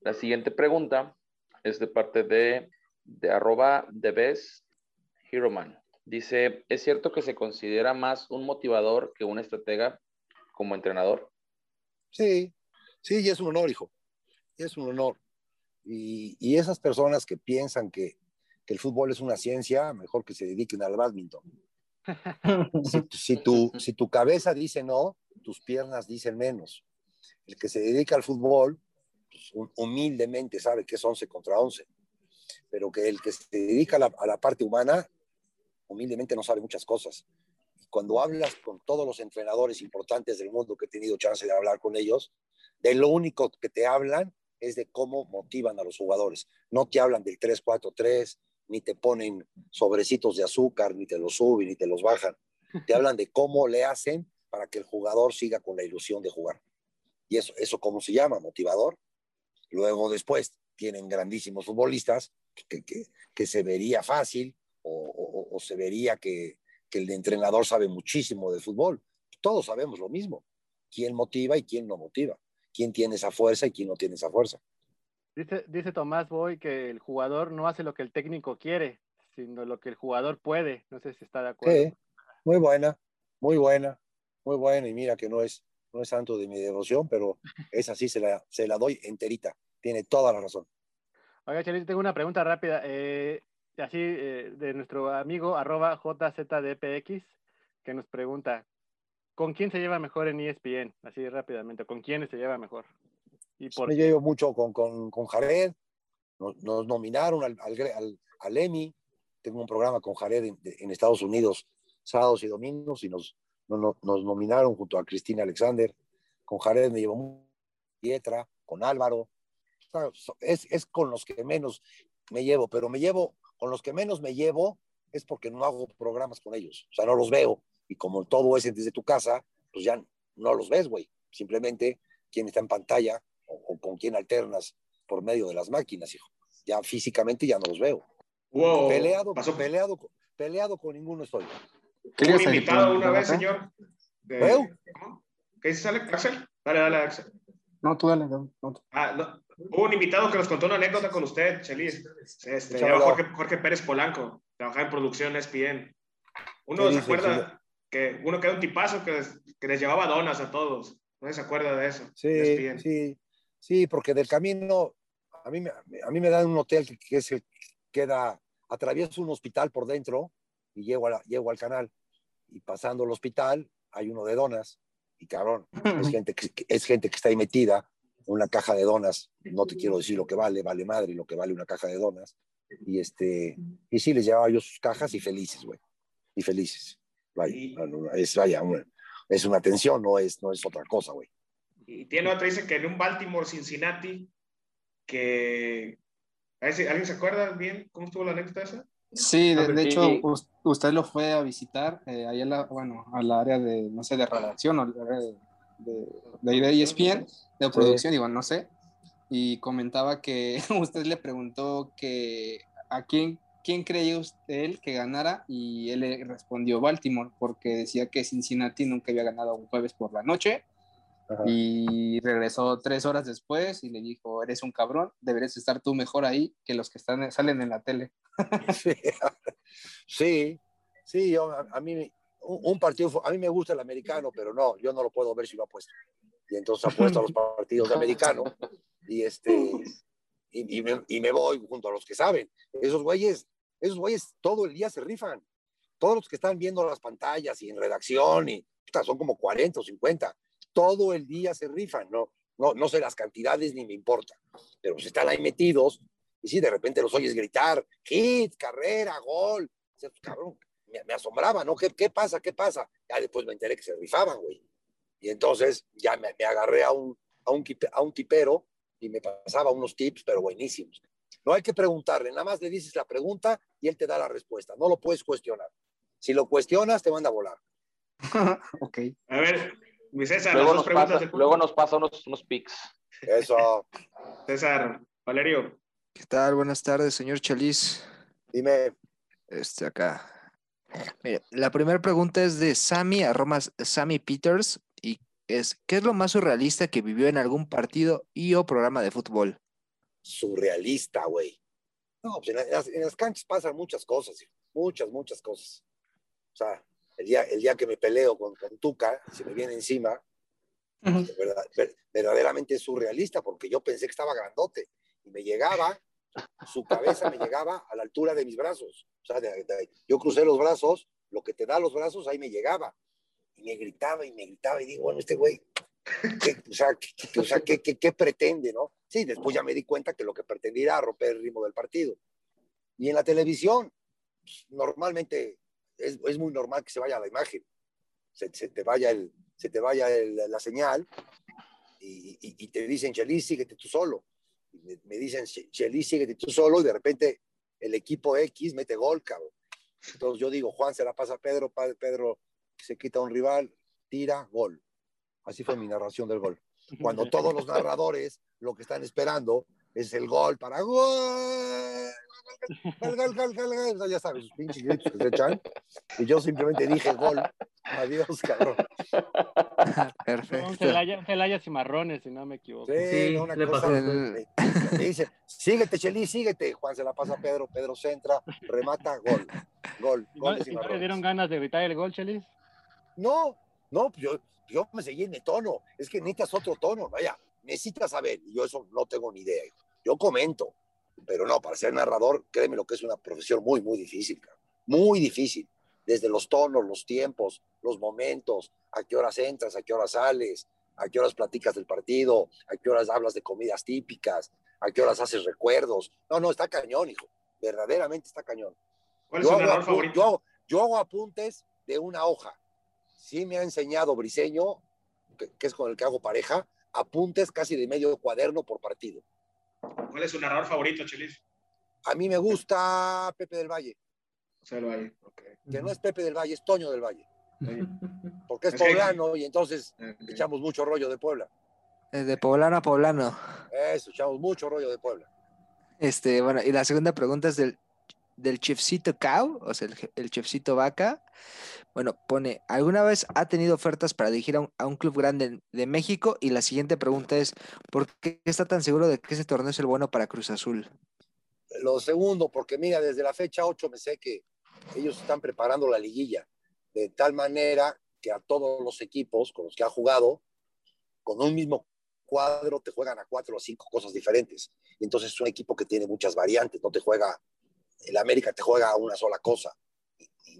La siguiente pregunta es de parte de, de arroba the best hero man. Dice, ¿es cierto que se considera más un motivador que un estratega como entrenador? Sí, sí, y es un honor, hijo. Y es un honor. Y, y esas personas que piensan que, que el fútbol es una ciencia, mejor que se dediquen al badminton. Si, si tu, si tu cabeza dice no, tus piernas dicen menos. El que se dedica al fútbol, pues, hum- humildemente sabe que es 11 contra 11, pero que el que se dedica a la, a la parte humana, humildemente no sabe muchas cosas. Y cuando hablas con todos los entrenadores importantes del mundo que he tenido chance de hablar con ellos, de lo único que te hablan es de cómo motivan a los jugadores. No te hablan del 3-4-3, ni te ponen sobrecitos de azúcar, ni te los suben, ni te los bajan. Te hablan de cómo le hacen para que el jugador siga con la ilusión de jugar. Y eso, eso ¿cómo se llama? Motivador. Luego después tienen grandísimos futbolistas que, que, que se vería fácil o, o- o se vería que, que el entrenador sabe muchísimo de fútbol. Todos sabemos lo mismo. ¿Quién motiva y quién no motiva? ¿Quién tiene esa fuerza y quién no tiene esa fuerza? Dice, dice Tomás Boy que el jugador no hace lo que el técnico quiere, sino lo que el jugador puede. No sé si está de acuerdo. Sí, muy buena, muy buena, muy buena. Y mira que no es, no es santo de mi devoción, pero esa sí se la, se la doy enterita. Tiene toda la razón. Oiga, Chelito, tengo una pregunta rápida. eh, así, eh, de nuestro amigo arroba JZDPX, que nos pregunta, ¿con quién se lleva mejor en ESPN? Así rápidamente, ¿con quiénes se lleva mejor? ¿Y por Me llevo mucho con, con, con Jared. Nos, nos nominaron al, al, al- al Emmy. Tengo un programa con Jared en, en Estados Unidos, sábados y domingos, y nos, nos, nos- nominaron junto a Cristina Alexander. Con Jared me llevo mucho, Pietra, con Álvaro. Es, es con los que menos me llevo, pero me llevo, con los que menos me llevo es porque no hago programas con ellos. O sea, no los veo. Y como todo es desde tu casa, pues ya no los ves, güey. Simplemente quién está en pantalla o, o con quién alternas por medio de las máquinas, hijo. Ya físicamente ya no los veo. Hubo, Peleado, pasó peleado, peleado con ninguno estoy. un invitado una vez, señor. de- ¿Veo? ¿Cómo? ¿Qué dices, Alex? Axel? Dale, dale, Axel. No, tú dale. no, no, tú. Ah, no. Hubo un invitado que nos contó una anécdota con usted, Chelis. Este. Jorge, Jorge Pérez Polanco. Trabajaba en producción E ESPN. Uno ¿Qué se acuerda que uno que era un tipazo que les, que les llevaba donas a todos. No se acuerda de eso. Sí, de E sí, sí, porque del camino, a mí, me- a mí me dan un hotel que, que es el queda, atravieso un hospital por dentro y llego, a la- llego al canal. Y pasando el hospital hay uno de donas. Y cabrón, es gente que, es gente que está ahí metida, una caja de donas. No te quiero decir lo que vale, vale madre lo que vale una caja de donas. Y este, y sí, les llevaba yo sus cajas y felices, güey. Y felices. Vaya, es, vaya, una- es una atención, no es, no es otra cosa, güey. Y tiene otra, dice que en un Baltimore Cincinnati, que. ¿Alguien se acuerda bien cómo estuvo la anécdota esa? Sí, de, hecho, us- usted lo fue a visitar eh, ahí a la, bueno, al área de, no sé, de redacción o al área de, de, de E ESPN, de producción, igual, no sé, y comentaba que usted le preguntó que a quién, quién creía usted él que ganara y él le respondió Baltimore, porque decía que Cincinnati nunca había ganado un jueves por la noche Ajá. y regresó tres horas después y le dijo, eres un cabrón, deberías estar tú mejor ahí que los que están, salen en la tele. Sí, sí, sí, yo, a, a mí un, un partido, a mí me gusta el americano, pero no, yo no lo puedo ver si lo apuesto. Y entonces apuesto a los partidos de americano y este y, y me, y me voy junto a los que saben. Esos güeyes, esos güeyes todo el día se rifan. Todos los que están viendo las pantallas y en redacción y son como 40 o 50. Todo el día se rifan, no, no, no sé las cantidades ni me importa, pero pues están ahí metidos y sí, de repente los oyes gritar, hit, carrera, gol. O sea, pues, cabrón, me, me asombraba, ¿no? ¿Qué, ¿Qué pasa? ¿Qué pasa? Ya después me enteré que se rifaban, güey. Y entonces ya me, me agarré a un, a, un, a un tipero y me pasaba unos tips, pero buenísimos. No hay que preguntarle, nada más le dices la pregunta y él te da la respuesta. No lo puedes cuestionar. Si lo cuestionas, te manda a volar. ok. A ver, mi César, Luego nos, pasa, del luego nos pasa unos, unos pics. Eso, César, Valerio, ¿Qué tal? Buenas tardes, señor Chelis. dime, Este acá. Mire, la primera pregunta es de Sammy, arroba Sammy Peters, y es, ¿qué es lo más surrealista que vivió en algún partido y o programa de fútbol? surrealista, güey. No, pues en, la- en las, en las canchas pasan muchas cosas, muchas, muchas cosas. O sea, el día, el día que me peleo con, con Tuca, se me viene encima, verdad- ver- verdaderamente es surrealista, porque yo pensé que estaba grandote. y me llegaba, su cabeza me llegaba a la altura de mis brazos. O sea, de- de- yo crucé los brazos, lo que te da los brazos, ahí me llegaba. Y me gritaba y me gritaba y digo, bueno, este güey, ¿qué, o sea, ¿qué, o sea, ¿qué, qué, qué pretende, no? Sí, después ya me di cuenta que lo que pretendía era romper el ritmo del partido. Y en la televisión, pues, normalmente es, es muy normal que se vaya la imagen, se, te vaya, el, se te vaya la señal y, te dicen, Chelis, síguete tú solo. Y me, me dicen, Chelis, síguete tú solo y de repente el equipo X mete gol, cabrón. Entonces yo digo, Juan se la pasa a Pedro, Pedro se quita a un rival, tira, gol. Así fue mi narración del gol. Cuando todos los narradores lo que están esperando es el gol para gol. Gol, gol, gol, Ya sabes, sus pinches gritos que se echan. Y yo simplemente dije gol. Adiós, cabrón. Un Perfecto. Celaya, Celaya Cimarrones, si no me equivoco. Sí, una le cosa. me dice, síguete, Chelis, síguete. Juan se la pasa a Pedro, Pedro centra, remata, gol. Gol, ¿Y gol de y no le Cimarrones. dieron ganas de evitar el gol, Chelis? No, no, yo, yo me seguí en mi tono. Es que necesitas otro tono, vaya, necesitas saber. Y yo eso no tengo ni idea. Yo comento, pero no, para ser narrador, créeme lo que es una profesión muy, muy difícil, cabrón. muy difícil. Desde los tonos, los tiempos, los momentos, a qué horas entras, a qué horas sales, a qué horas platicas del partido, a qué horas hablas de comidas típicas, a qué horas haces recuerdos. No, no, está cañón, hijo. Verdaderamente está cañón. ¿Cuál es Yo su hago, favorito? yo hago- yo hago apuntes de una hoja. Sí me ha enseñado Briseño, que, que es con el que hago pareja, apuntes casi de medio cuaderno por partido. ¿Cuál es su narrador favorito, Chelis? A mí me gusta Pepe del Valle, José del Valle. Ok. que no es Pepe del Valle, es Toño del Valle, porque es, Es que- poblano y entonces echamos mucho rollo de Puebla. Eh, De poblano a poblano. Eso, echamos mucho rollo de Puebla. Este, bueno, y la segunda pregunta es del, del chefcito cow, o sea, el, chefcito vaca. Bueno, pone, ¿alguna vez ha tenido ofertas para dirigir a un, club grande de México? Y la siguiente pregunta es, ¿por qué está tan seguro de que ese torneo es el bueno para Cruz Azul? Lo segundo, porque mira, desde la fecha 8 me sé que ellos están preparando la liguilla de tal manera que a todos los equipos con los que ha jugado, con un mismo cuadro te juegan a cuatro o cinco cosas diferentes. Entonces es un equipo que tiene muchas variantes, no te juega, el América te juega a una sola cosa.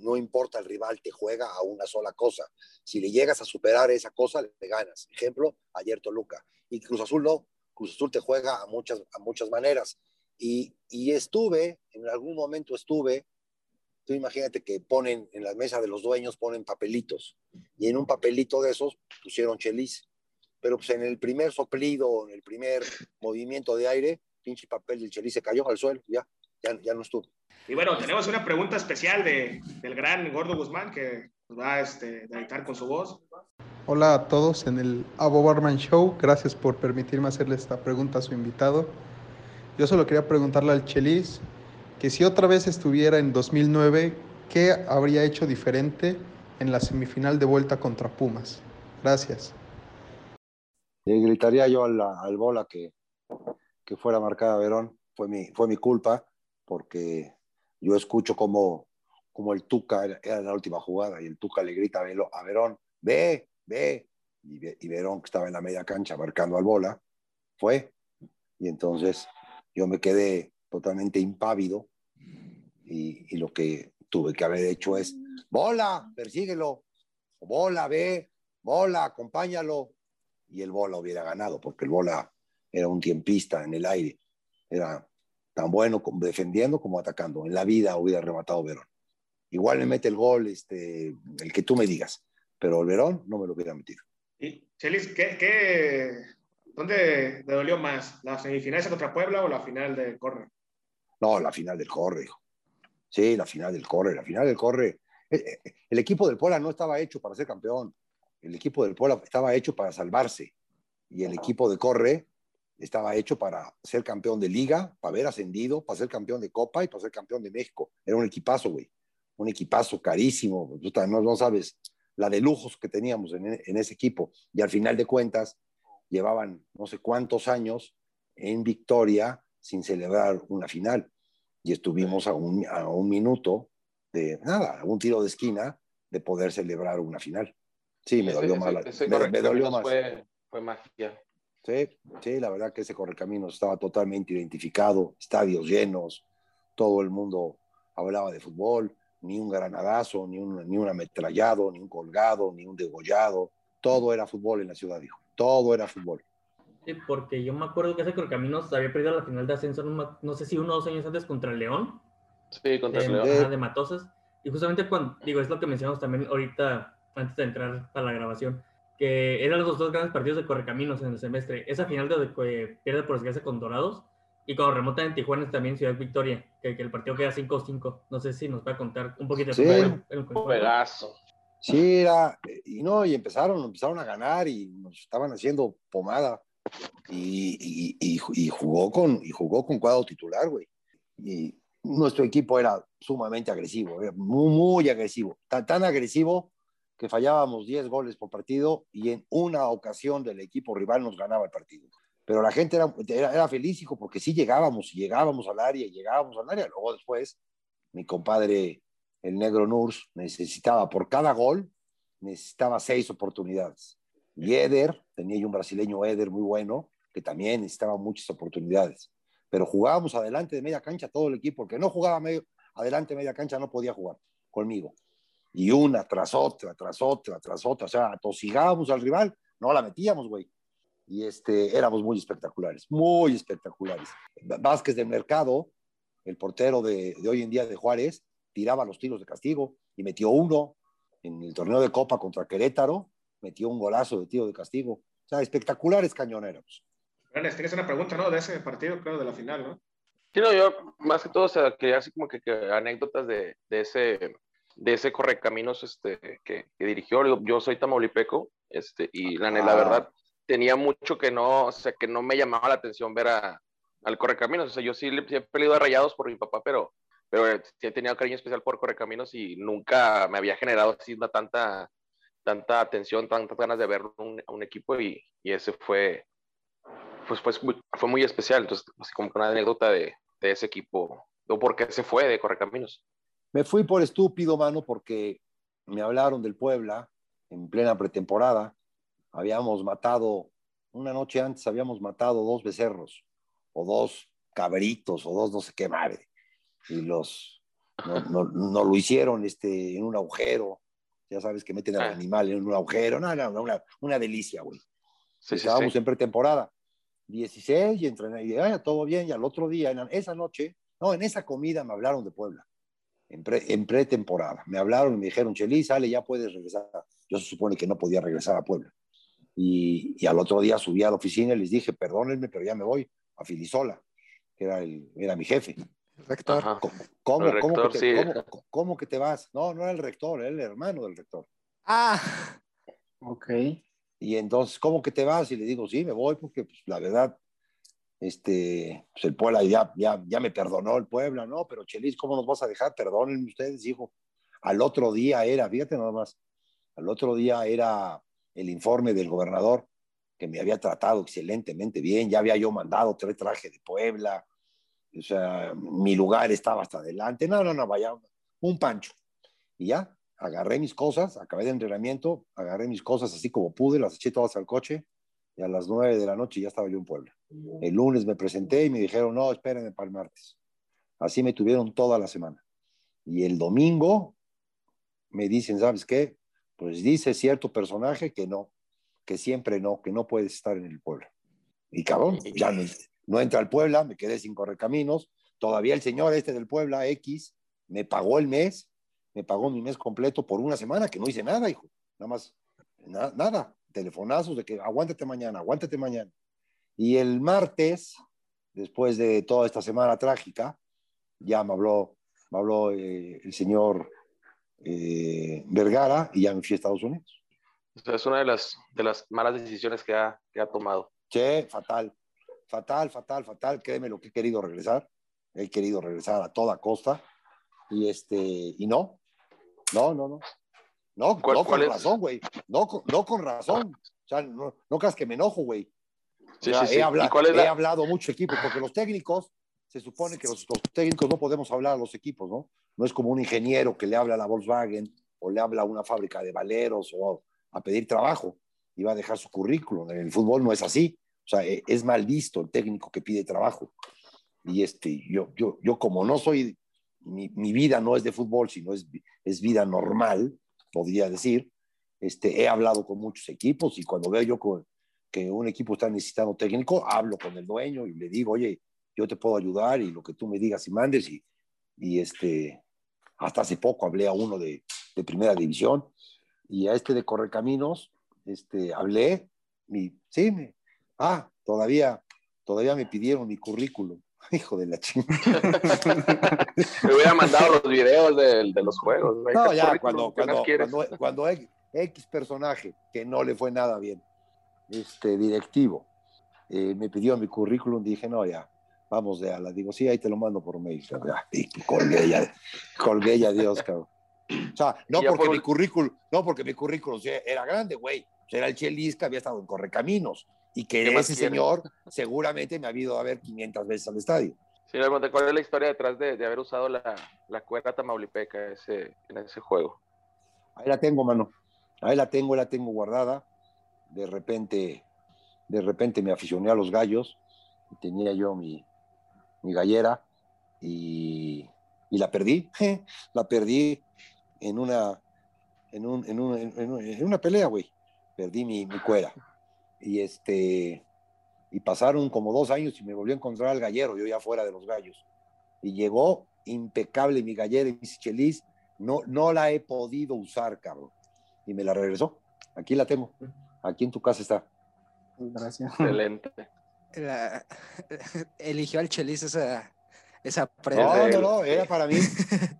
No importa el rival, te juega a una sola cosa. Si le llegas a superar esa cosa, le ganas. Ejemplo, ayer Toluca. Y Cruz Azul no. Cruz Azul te juega a muchas, a muchas maneras. Y, y estuve, en algún momento estuve, tú imagínate que ponen en la mesa de los dueños, ponen papelitos, y en un papelito de esos pusieron chelis. Pero pues en el primer soplido, en el primer movimiento de aire, pinche papel del chelis se cayó al suelo, ya, ya, ya no estuvo. Y bueno, tenemos una pregunta especial de, del gran Gordo Guzmán que nos va este, a deleitar con su voz. Hola a todos en el Abo Barman Show. Gracias por permitirme hacerle esta pregunta a su invitado. Yo solo quería preguntarle al Chelis que si otra vez estuviera en 2009, ¿qué habría hecho diferente en la semifinal de vuelta contra Pumas? Gracias. Le gritaría yo al, al bola que, que fuera marcada Verón. Fue mi, fue mi culpa, porque yo escucho como, como el Tuca era, la última jugada y el Tuca le grita a, Verón, ve, ve. Y, y Verón, que estaba en la media cancha marcando al bola, fue. Y entonces yo me quedé totalmente impávido y, y lo que tuve que haber hecho es, bola, persíguelo, bola, ve, bola, acompáñalo. Y el bola hubiera ganado, porque el bola era un tiempista en el aire, era tan bueno como defendiendo como atacando. En la vida hubiera rematado Verón. Igual me mete el gol, este, el que tú me digas, pero el Verón no me lo hubiera metido. Y, Chelis, ¿qué, qué, ¿dónde te dolió más? ¿La semifinal contra Puebla o la final de Corner? No, la final del Corre, hijo. Sí, la final del Corre, la final del Corre. Eh, eh, El equipo del Puebla no estaba hecho para ser campeón. El equipo del Puebla estaba hecho para salvarse. Y el equipo de Corre estaba hecho para ser campeón de liga, para haber ascendido, para ser campeón de Copa y para ser campeón de México. Era un equipazo, güey. Un equipazo carísimo. Puta, No, no sabes la de lujos que teníamos en, en ese equipo. Y al final de cuentas, llevaban no sé cuántos años en victoria sin celebrar una final. Y estuvimos a un, a un minuto de nada, a un tiro de esquina de poder celebrar una final. Sí, me Ese- dolió ese- más. ese me- me, dolió más. Fue, fue magia. Sí, sí, la verdad que ese correcaminos estaba totalmente identificado, estadios llenos, todo el mundo hablaba de fútbol, ni un granadazo, ni un, ni un ametrallado, ni un colgado, ni un degollado, todo era fútbol en la ciudad, dijo, todo era fútbol. Sí, porque yo me acuerdo que ese Correcaminos había perdido la final de ascenso, no, no sé si uno o dos años antes contra el León, Sí, contra el de, León. ajá, de Matosas. Y justamente cuando, digo, es lo que mencionamos también ahorita, antes de entrar a la grabación, que eran los dos grandes partidos de Correcaminos en el semestre. Esa final de que pierde por desgracia con Dorados y cuando remontan en Tijuana también Ciudad Victoria, que, que el partido queda 5-5. No sé si nos va a contar un poquito Sí. el. Juegazo. Sí, era, y no, y empezaron, empezaron a ganar y nos estaban haciendo pomada. Y, y, y- y jugó con, y jugó con cuadro titular, güey. Y nuestro equipo era sumamente agresivo, era muy, muy agresivo. Tan, tan agresivo que fallábamos 10 goles por partido y en una ocasión del equipo rival nos ganaba el partido. Pero la gente era, era, feliz, hijo, porque sí llegábamos, llegábamos al área, llegábamos al área. Luego después, mi compadre, el negro Nurs, necesitaba por cada gol, necesitaba seis oportunidades. Y Eder, tenía un brasileño Eder muy bueno, que también necesitaba muchas oportunidades. Pero jugábamos adelante de media cancha todo el equipo, el que no jugaba medio, adelante de media cancha no podía jugar conmigo. Y una tras otra, tras otra, tras otra, o sea, atosigábamos al rival, no la metíamos, güey. Y este, éramos muy espectaculares, muy espectaculares. Vázquez del Mercado, el portero de, de hoy en día de Juárez, tiraba los tiros de castigo y metió uno en el torneo de Copa contra Querétaro, metió un golazo de tiro de castigo. O sea, espectaculares cañoneros. Ernest, tienes una pregunta, ¿no? De ese partido, creo, de la final, ¿no? Sí, no, yo más que todo, o sea, quería así como que, que anécdotas de, de ese de ese correcaminos este, que, que dirigió. Yo, soy tamaulipeco, este, y la, la Ah. verdad tenía mucho que no, o sea, que no me llamaba la atención ver a, al correcaminos. O sea, yo sí le siempre he ido a rayados por mi papá, pero, pero sí he tenido cariño especial por correcaminos y nunca me había generado así una tanta, tanta atención, tantas ganas de ver un, un equipo y, y ese fue, pues, pues muy- fue muy especial. Entonces, así como que una anécdota de, de ese equipo, o por qué se fue de correcaminos. Me fui por estúpido, mano, porque me hablaron del Puebla en plena pretemporada. Habíamos matado, una noche antes habíamos matado dos becerros, o dos cabritos, o dos no sé qué madre. Y los, no, no- no lo hicieron este, en un agujero. Ya sabes que meten al Ah. animal en un agujero. No, no, no, una, una delicia, güey. Sí, Estábamos sí. en pretemporada. 16 y entrené, y ah, todo bien. Y al otro día, en esa noche, no, en esa comida me hablaron de Puebla, en, pre- en pretemporada. Me hablaron y me dijeron, Chelis, sale, ya puedes regresar. Yo se supone que no podía regresar a Puebla. Y, y al otro día subí a la oficina y les dije, perdónenme, pero ya me voy a Filisola, que era, el, era mi jefe. Rector. ¿Cómo, cómo, rector, que te, sí. cómo- cómo que te vas? No, no era el rector, era el hermano del rector. Ah, Ok. Y entonces, ¿cómo que te vas? Y le digo, sí, me voy porque pues, la verdad, este, pues el Puebla ya, ya, ya me perdonó el Puebla, ¿no? Pero Chelis, ¿cómo nos vas a dejar? Perdónenme ustedes, hijo. Al otro día era, fíjate nada más, al otro día era el informe del gobernador que me había tratado excelentemente bien, ya había yo mandado tres trajes de Puebla, o sea, mi lugar estaba hasta adelante, no, no, no, vaya, un pancho. Y ya, agarré mis cosas, acabé de entrenamiento, agarré mis cosas así como pude, las eché todas al coche y a las nueve de la noche ya estaba yo en Puebla. El lunes me presenté y me dijeron, no, espérenme para el martes. Así me tuvieron toda la semana. Y el domingo me dicen, ¿sabes qué? Pues dice cierto personaje que no, que siempre no, que no puedes estar en el Puebla. Y cabrón, ya no, no entra al Puebla, me quedé sin correcaminos. Todavía el señor este del Puebla, X, me pagó el mes, me pagó mi mes completo por una semana, que no hice nada, hijo. Nada más, na- nada. Telefonazos de que aguántate mañana, aguántate mañana. Y el martes, después de toda esta semana trágica, ya me habló, me habló eh, el señor eh, Vergara y ya me fui a Estados Unidos. Es una de las, de las malas decisiones que ha, que ha tomado. Che, fatal, fatal, fatal, fatal. Créeme lo que he querido regresar. He querido regresar a toda costa. Y este, y no, no, no, no. No, ¿Cuál- no con razón, güey. No, con- no con razón. O sea, no, no creas que me enojo, güey. Sí, sí, he, sí. habla- ¿Y cuál es he la- hablado mucho equipos, porque los técnicos, se supone que los, los técnicos no podemos hablar a los equipos, ¿no? No es como un ingeniero que le habla a la Volkswagen o le habla a una fábrica de valeros o a pedir trabajo y va a dejar su currículum. En el fútbol no es así. O sea, e- es mal visto el técnico que pide trabajo. Y este, yo, yo, yo como no soy, mi, mi vida no es de fútbol, sino es, es vida normal, podría decir, este, he hablado con muchos equipos y cuando veo yo con- que un equipo está necesitando técnico, hablo con el dueño y le digo, oye, yo te puedo ayudar y lo que tú me digas y mandes. Y, y este, hasta hace poco hablé a uno de, de primera división y a este de Correcaminos, este, hablé y sí, me, ah, todavía, todavía me pidieron mi currículum. Hijo de la chingada. Me hubiera mandado los videos de, de los juegos. No, ¿Qué ya, cuando, ¿Qué más cuando, cuando, cuando X personaje que no le fue nada bien, este directivo, eh, me pidió mi currículum, dije, no, ya, vamos de ala. Digo, sí, ahí te lo mando por mail. Y colgué ya, colgué ya, Dios, cabrón. O sea, no porque por mi ul- currículum, no porque mi currículum era grande, güey. Era el Chelis que había estado en Correcaminos y que ¿Qué más ese quieres? señor seguramente me ha ido a ver 500 veces al estadio. Sí, pregunté cuál es la historia detrás de, de haber usado la, la cuerda tamaulipeca ese, en ese juego. Ahí la tengo, mano. Ahí la tengo, la tengo guardada. De repente, de repente me aficioné a los gallos. Y tenía yo mi, mi gallera y, y la perdí. la perdí en una, en, un- en un- en un- en una pelea, güey. Perdí mi, mi cuera. Y este, y pasaron como dos años y me volvió a encontrar al gallero, yo ya fuera de los gallos. Y llegó impecable mi gallera y mi chelis. No, no la he podido usar, cabrón. Y me la regresó. Aquí la tengo. Aquí en tu casa está. Gracias. Excelente. La- eligió al Chelis esa, esa No, prenda. no, no, era para mí.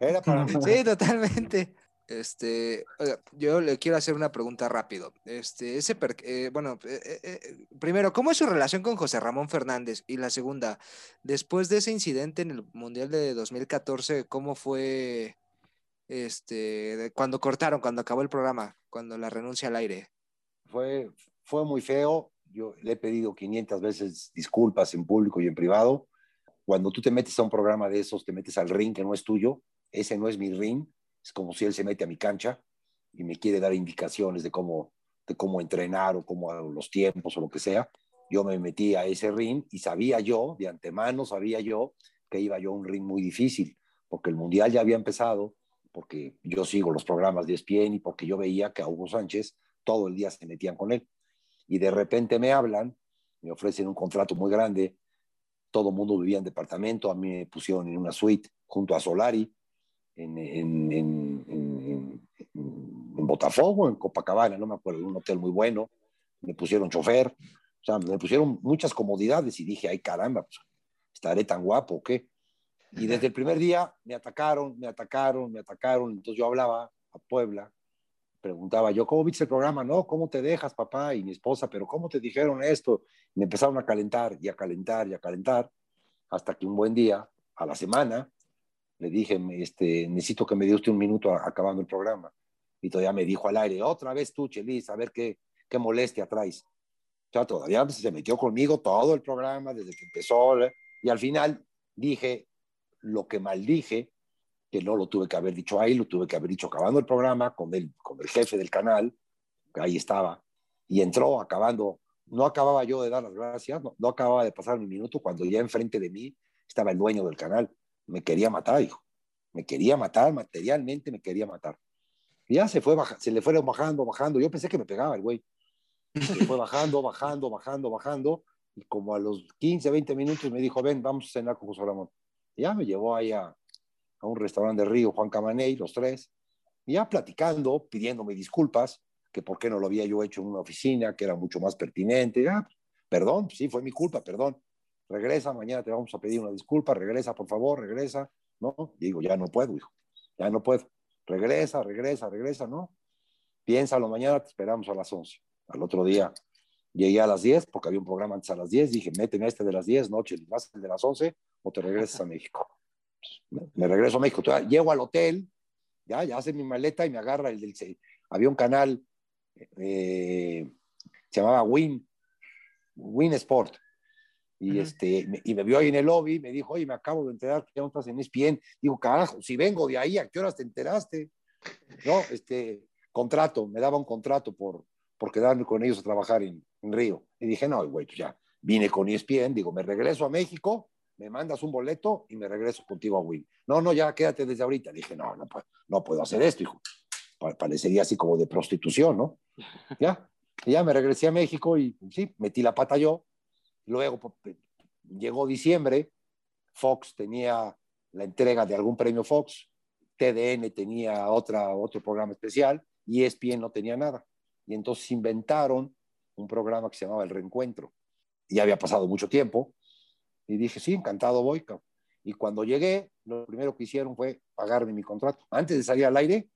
Era para mí. Sí, totalmente. Este, oiga, yo le quiero hacer una pregunta rápido. Este, ese, per- eh, bueno, eh, eh, eh, primero, ¿cómo es su relación con José Ramón Fernández? Y la segunda, después de ese incidente en el Mundial de 2014, ¿cómo fue, este, cuando cortaron, cuando acabó el programa, cuando la renuncia al aire? Fue, fue muy feo. Yo le he pedido 500 veces disculpas en público y en privado. Cuando tú te metes a un programa de esos, te metes al ring que no es tuyo. Ese no es mi ring. Es como si él se mete a mi cancha y me quiere dar indicaciones de cómo, de cómo entrenar o cómo los tiempos o lo que sea. Yo me metí a ese ring y sabía yo, de antemano sabía yo, que iba yo a un ring muy difícil, porque el mundial ya había empezado, porque yo sigo los programas de ESPN y porque yo veía que a Hugo Sánchez todo el día se metían con él. Y de repente me hablan, me ofrecen un contrato muy grande, todo el mundo vivía en departamento, a mí me pusieron en una suite junto a Solari, en, en, en, en, Botafogo, en Copacabana, no me acuerdo, un hotel muy bueno, me pusieron chofer, o sea, me pusieron muchas comodidades y dije, ay caramba, pues, estaré tan guapo, ¿o ¿qué? Y desde el primer día me atacaron, me atacaron, me atacaron, entonces yo hablaba a Puebla, preguntaba yo, ¿cómo viste el programa? No, ¿cómo te dejas, papá? Y mi esposa, pero ¿cómo te dijeron esto? Y me empezaron a calentar y a calentar y a calentar, hasta que un buen día, a la semana, le dije, este, necesito que me dé usted un minuto a- acabando el programa. Y todavía me dijo al aire, otra vez tú, Chelis, a ver qué, qué molestia traes. O sea, todavía se metió conmigo todo el programa desde que empezó. ¿eh? Y al final dije lo que maldije, que no lo tuve que haber dicho ahí, lo tuve que haber dicho acabando el programa con el, con el jefe del canal, que ahí estaba, y entró acabando. No acababa yo de dar las gracias, no, no acababa de pasar mi minuto cuando ya enfrente de mí estaba el dueño del canal. Me quería matar, hijo. Me quería matar, materialmente me quería matar. Y ya se, fue baja- se le fueron bajando, bajando. Yo pensé que me pegaba el güey. Se fue bajando, bajando, bajando, bajando. Y como a los 15, 20 minutos me dijo, ven, vamos a cenar con José Ramón. Y ya me llevó ahí a, a un restaurante de Río, Juan Camaney, los tres. Y ya platicando, pidiéndome disculpas, que por qué no lo había yo hecho en una oficina, que era mucho más pertinente. Ya, perdón, sí, fue mi culpa, perdón. Regresa, mañana te vamos a pedir una disculpa, regresa, por favor, regresa. No, digo, ya no puedo, hijo, ya no puedo. Regresa, regresa, regresa, ¿no? Piénsalo mañana, te esperamos a las 11. Al otro día llegué a las 10, porque había un programa antes a las 10, dije, méteme este de las 10, noche, vas el de las 11 o te regresas a México. Me, regreso a México, Todavía llego al hotel, ya, ya hace mi maleta y me agarra el del... Había un canal, eh, se llamaba Win, Win Sport. Y, Ujú. este, me- y me vio ahí en el lobby, me dijo, oye, me acabo de enterar que ya no estás en ESPN. Digo, carajo, si vengo de ahí, ¿a qué horas te enteraste? No, este, contrato, me daba un contrato por, por quedarme con ellos a trabajar en, en Río. Y dije, no, güey, pues ya, vine con ESPN, digo, me regreso a México, me mandas un boleto y me regreso contigo a Win. No, no, ya quédate desde ahorita. Dije, no, no, puedo- no puedo hacer esto, hijo. Pa- Parecería así como de prostitución, ¿no? Ya, y ya me regresé a México y sí, metí la pata yo. Luego pues, llegó diciembre, Fox tenía la entrega de algún premio Fox, TDN tenía otra, otro programa especial y ESPN no tenía nada. Y entonces inventaron un programa que se llamaba El Reencuentro. Ya había pasado mucho tiempo y dije, sí, encantado voy. Y cuando llegué, lo primero que hicieron fue pagarme mi contrato. Antes de salir al aire,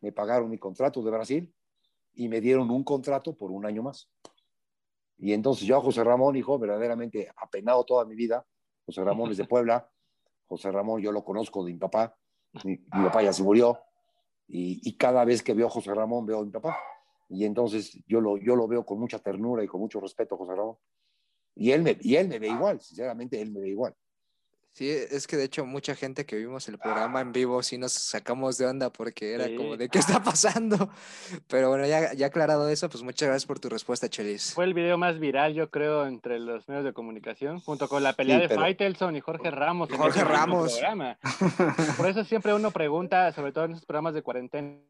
me pagaron mi contrato de Brasil y me dieron un contrato por un año más. Y entonces yo José Ramón, hijo, verdaderamente apenado toda mi vida. José Ramón es de Puebla. José Ramón yo lo conozco de mi papá. Mi, mi papá ya se murió. Y, y cada vez que veo a José Ramón, veo a mi papá. Y entonces yo lo, yo lo veo con mucha ternura y con mucho respeto, José Ramón. Y él, me, y él me ve igual, sinceramente, él me ve igual. Sí, es que de hecho mucha gente que vimos el programa en vivo sí nos sacamos de onda porque era como Sí. de qué está pasando. Pero bueno, ya, ya aclarado eso, pues muchas gracias por tu respuesta, Chelis. Fue el video más viral, yo creo, entre los medios de comunicación, junto con la pelea Sí, de pero- Faitelson y Jorge Ramos. en Jorge Ramos. programa. Por eso siempre uno pregunta, sobre todo en esos programas de cuarentena,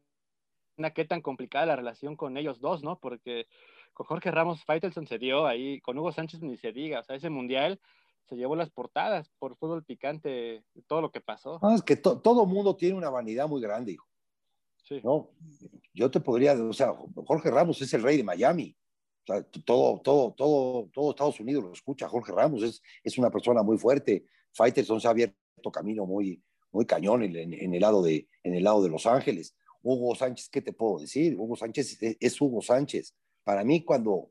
qué tan complicada la relación con ellos dos, ¿no? Porque con Jorge Ramos, Faitelson se dio ahí, con Hugo Sánchez ni se diga, o sea, ese mundial se llevó las portadas por fútbol picante, todo lo que pasó. No, es que to- todo mundo tiene una vanidad muy grande, hijo. Sí. ¿no? Yo te podría, o sea, Jorge Ramos es el rey de Miami. O sea, todo, todo, todo, todo Estados Unidos lo escucha. Jorge Ramos es, es una persona muy fuerte. Faitelson se ha abierto camino muy, muy cañón en, en- en el lado de, en el lado de Los Ángeles. Hugo Sánchez, ¿qué te puedo decir? Hugo Sánchez es, es Hugo Sánchez. Para mí, cuando,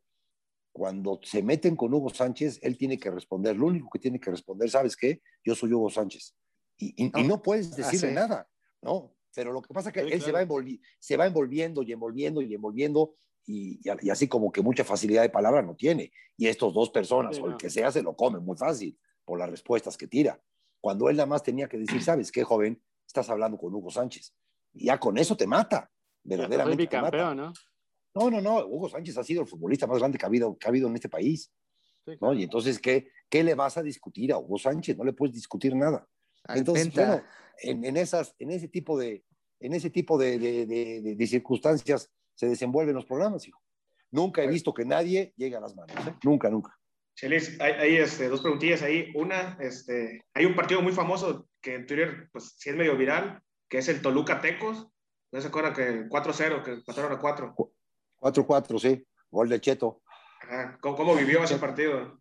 cuando se meten con Hugo Sánchez, él tiene que responder. Lo único que tiene que responder, ¿sabes qué? Yo soy Hugo Sánchez. Y, y- y no puedes decirle sí. nada, ¿no? Pero lo que pasa es que Sí, él se, va envolvi- se va envolviendo y envolviendo y envolviendo y, así como que mucha facilidad de palabra no tiene. Y estos dos personas, Sí, o el no. que sea, se lo comen muy fácil por las respuestas que tira. Cuando él nada más tenía que decir, ¿sabes qué, joven? Estás hablando con Hugo Sánchez. Y ya con eso te mata. Verdaderamente te mata. ¿no? No, no, no. Hugo Sánchez ha sido el futbolista más grande que ha habido, que ha habido en este país. Sí, ¿no? claro. Y entonces, ¿qué, ¿qué le vas a discutir a Hugo Sánchez? No le puedes discutir nada. Al Entonces, Penta. bueno, en, en esas, en ese tipo de, en ese tipo de, de- de- de- de circunstancias se desenvuelven los programas, hijo. Nunca he visto que nadie llegue a las manos, ¿eh? Nunca, nunca. Chelis, hay, hay, este, dos preguntillas ahí. Una, este, hay un partido muy famoso que en Twitter, pues sí es medio viral, que es el Toluca Tecos. ¿No se acuerdan que 4-0, que pasaron a 4? 4-4, sí. Gol del Cheto. Ajá. ¿Cómo, cómo vivió ese partido?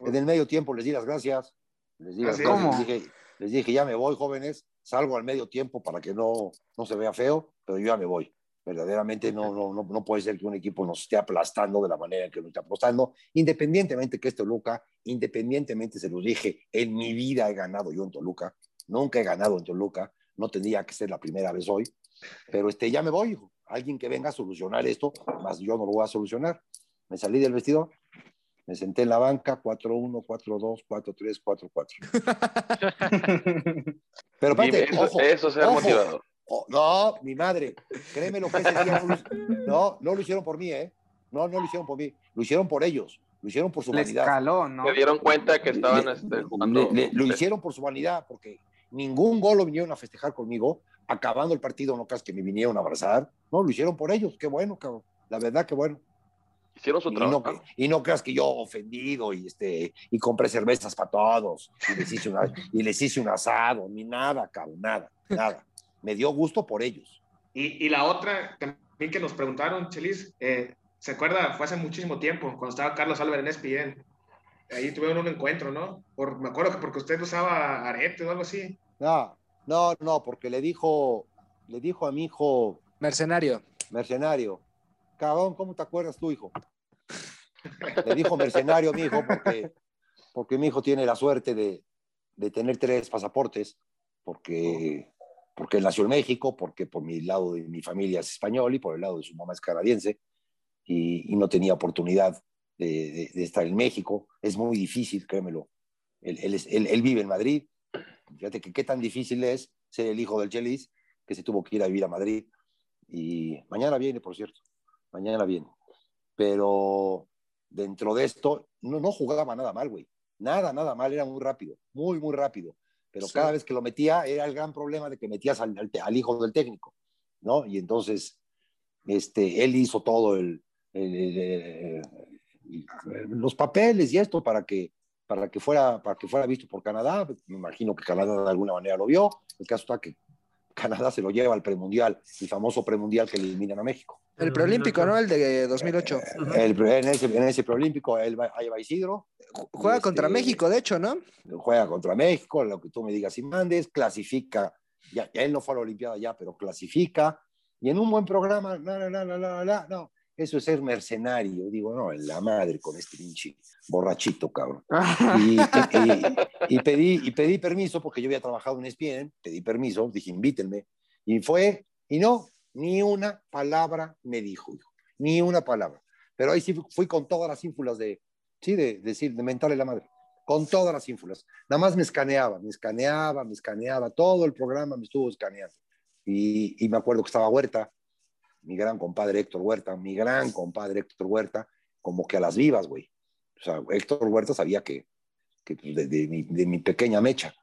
En el medio tiempo les di las gracias. Les di ¿Ah, las gracias. ¿Cómo? Les dije, les dije, ya me voy, jóvenes. Salgo al medio tiempo para que no, no se vea feo, pero yo ya me voy. Verdaderamente no, no, no, no puede ser que un equipo nos esté aplastando de la manera en que nos está aplastando, independientemente que es Toluca, independientemente se los dije, en mi vida he ganado yo en Toluca, nunca he ganado en Toluca, no tendría que ser la primera vez hoy, pero este, ya me voy, hijo. Alguien que venga a solucionar esto, más yo no lo voy a solucionar. Me salí del vestidor, me senté en la banca, 4-1, 4-2, 4-3, 4-4. Pero espérate, eso, ojo, eso ser ojo. motivador. Oh, no, mi madre, créeme lo que ese día no, no, no lo hicieron por mí, ¿eh? No, no lo hicieron por mí, lo hicieron por ellos, lo hicieron por su Le vanidad. escaló, ¿no? Se dieron cuenta que estaban Le- este, jugando. Le- le- lo hicieron por su vanidad, porque ningún gol lo vinieron a festejar conmigo, acabando el partido, no creas que me vinieron a abrazar, no, lo hicieron por ellos, qué bueno, cabrón, la verdad que bueno. Hicieron su Y no, trabajo. y no creas que yo ofendido y este y compré cervezas para todos y les hice una, y les hice un asado, ni nada, cabrón, nada, nada. Me dio gusto por ellos. Y, y la otra, también que nos preguntaron, Chelis, eh, ¿se acuerda? Fue hace muchísimo tiempo, cuando estaba Carlos Álvarez en ESPN. Ahí tuvieron un encuentro, ¿no? Por, me acuerdo que porque usted usaba arete o algo así. No, no, no, porque le dijo, le dijo a mi hijo Mercenario. mercenario, cabrón, ¿cómo te acuerdas tú, hijo? Le dijo mercenario a mi hijo porque, porque mi hijo tiene la suerte de, de tener tres pasaportes, porque, porque nació en México, porque por mi lado de mi familia es español y por el lado de su mamá es canadiense, y, y no tenía oportunidad de, de- de estar en México. Es muy difícil, créemelo. Él, él es- él- él vive en Madrid. Fíjate que qué tan difícil es ser el hijo del Chelis, que se tuvo que ir a vivir a Madrid. Y mañana viene, por cierto. Mañana viene. Pero, dentro de esto, no, no jugaba nada mal, güey. Nada, nada mal, era muy rápido, muy, muy rápido. Pero Sí. cada vez que lo metía era el gran problema de que metías al, al te- al hijo del técnico, ¿no? Y entonces, este, él hizo todo el, el- el- el- los papeles y esto para que, para, que fuera, para que fuera visto por Canadá. Me imagino que Canadá de alguna manera lo vio. El caso está que Canadá se lo lleva al premundial, el famoso premundial que eliminan a México. El preolímpico, ¿no? El de 2008. El pre- en, ese, en ese preolímpico, él va, ahí va Isidro. Juega Este, contra México, de hecho, ¿no? Juega contra México, lo que tú me digas y mandes, clasifica. Ya, ya él no fue a la Olimpiada ya, pero clasifica. Y en un buen programa, no, no, no, no, no, no. Eso es ser mercenario. Digo, no, la madre con este pinche borrachito, cabrón. Y, y- y pedí, y pedí permiso porque yo había trabajado en ESPN, pedí permiso, dije, invítenme. Y fue, y no, ni una palabra me dijo, hijo, ni una palabra. Pero ahí sí fui, fui con todas las ínfulas de, sí, de, decir, de mentarle la madre, con todas las ínfulas. Nada más me escaneaba, me escaneaba, me escaneaba, todo el programa me estuvo escaneando. Y, y me acuerdo que estaba Huerta, mi gran compadre Héctor Huerta, mi gran compadre Héctor Huerta, como que a las vivas, güey. O sea, Héctor Huerta sabía que, que pues, de, mi, pequeña mecha.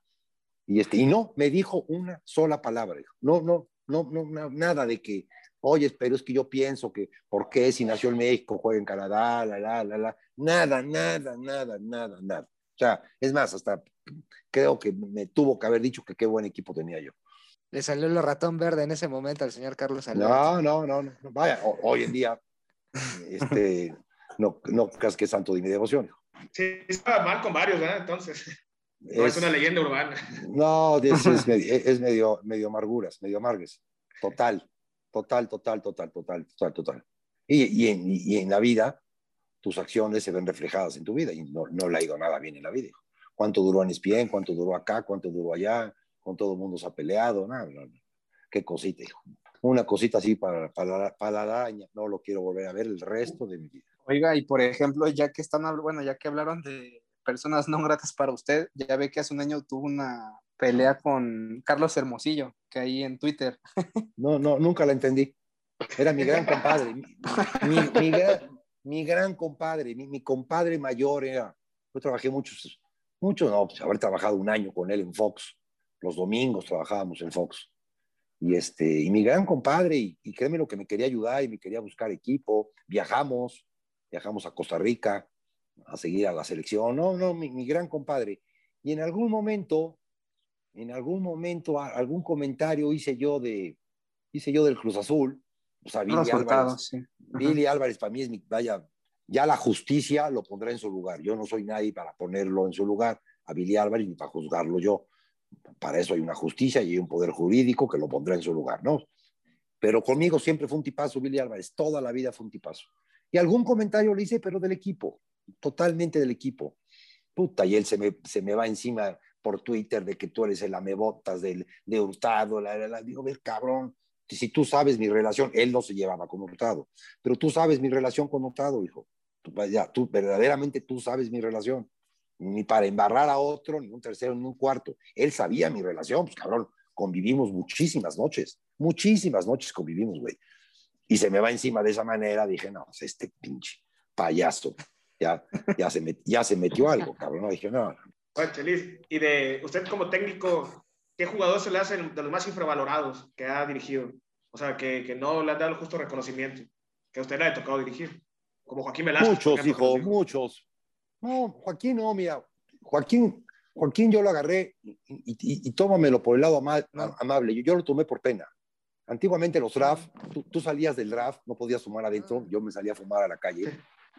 Y, este, y no, me dijo una sola palabra. No, no, no, no, na- nada de que, oye, pero es que yo pienso que, ¿por qué si nació en México, juega en Canadá, la, la, la, la? Nada, nada, nada, nada, nada. O sea, es más, hasta creo que me tuvo que haber dicho que qué buen equipo tenía yo. Le salió el ratón verde en ese momento al señor Carlos Alberto. No, no, no, no. Vaya, ho- hoy en día, este, no, no creas que es santo de mi devoción. Sí, estaba mal con varios, ¿verdad? Entonces, no es, Es- una leyenda urbana. No, es, es medio, es medio, medio amarguras, medio amargues. Total, total, total, total, total, total, total. Y, y, en, y en la vida, tus acciones se ven reflejadas en tu vida y no, no le ha ido nada bien en la vida. ¿Cuánto duró en ESPN? ¿Cuánto duró acá? ¿Cuánto duró allá? Con todo el mundo se ha peleado. No, no, no. Qué cosita, hijo. Una cosita así para, para, para la araña. No lo quiero volver a ver el resto de mi vida. Oiga, y por ejemplo, ya que están, bueno, ya que hablaron de personas no gratas para usted, ya ve que hace un año tuvo una pelea con Carlos Hermosillo, que ahí en Twitter. No, no, nunca la entendí. Era mi gran compadre. Mi, mi- mi gran, mi gran compadre, mi, mi compadre mayor era. Yo trabajé muchos, mucho, no, pues, haber trabajado un año con él en Fox. Los domingos trabajábamos en Fox. Y, este, y mi gran compadre, y, y créeme lo que me quería ayudar y me quería buscar equipo. Viajamos, viajamos a Costa Rica a seguir a la selección. No, no, mi, mi gran compadre. Y en algún momento, en algún momento, a- algún comentario hice yo de, hice yo del Cruz Azul. O sea, Billy Álvarez, sí. Billy Álvarez para mí es mi, vaya, ya la justicia lo pondrá en su lugar. Yo no soy nadie para ponerlo en su lugar a Billy Álvarez ni para juzgarlo yo. Para eso hay una justicia y hay un poder jurídico que lo pondrá en su lugar, ¿no? Pero conmigo siempre fue un tipazo Billy Álvarez, toda la vida fue un tipazo. Y algún comentario le hice, pero del equipo, totalmente del equipo. Puta, y él se me, se me va encima por Twitter de que tú eres el amebotas del, de Hurtado. La, la, la. Digo, ver, cabrón, si tú sabes mi relación, él no se llevaba con Hurtado, pero tú sabes mi relación con Hurtado, hijo. Ya, tú verdaderamente tú sabes mi relación. Ni para embarrar a otro, ni un tercero, ni un cuarto. Él sabía mi relación, pues cabrón, convivimos muchísimas noches, muchísimas noches convivimos, güey. Y se me va encima de esa manera, dije, no, pues, este pinche payaso, ya, ya, se, met- ya se metió algo, cabrón. No, dije, no, Oye, Chelis, y de usted como técnico, ¿qué jugador se le hace de los más infravalorados que ha dirigido? O sea, que, que no le han dado el justo reconocimiento, que a usted le ha tocado dirigir. Como Joaquín por Muchos, hijo, muchos. No, Joaquín no, mira, Joaquín, Joaquín yo lo agarré y, y- y tómamelo por el lado ama- amable. Yo, yo lo tomé por pena. Antiguamente los draft, tú, tú salías del draft, no podías fumar adentro, yo me salía a fumar a la calle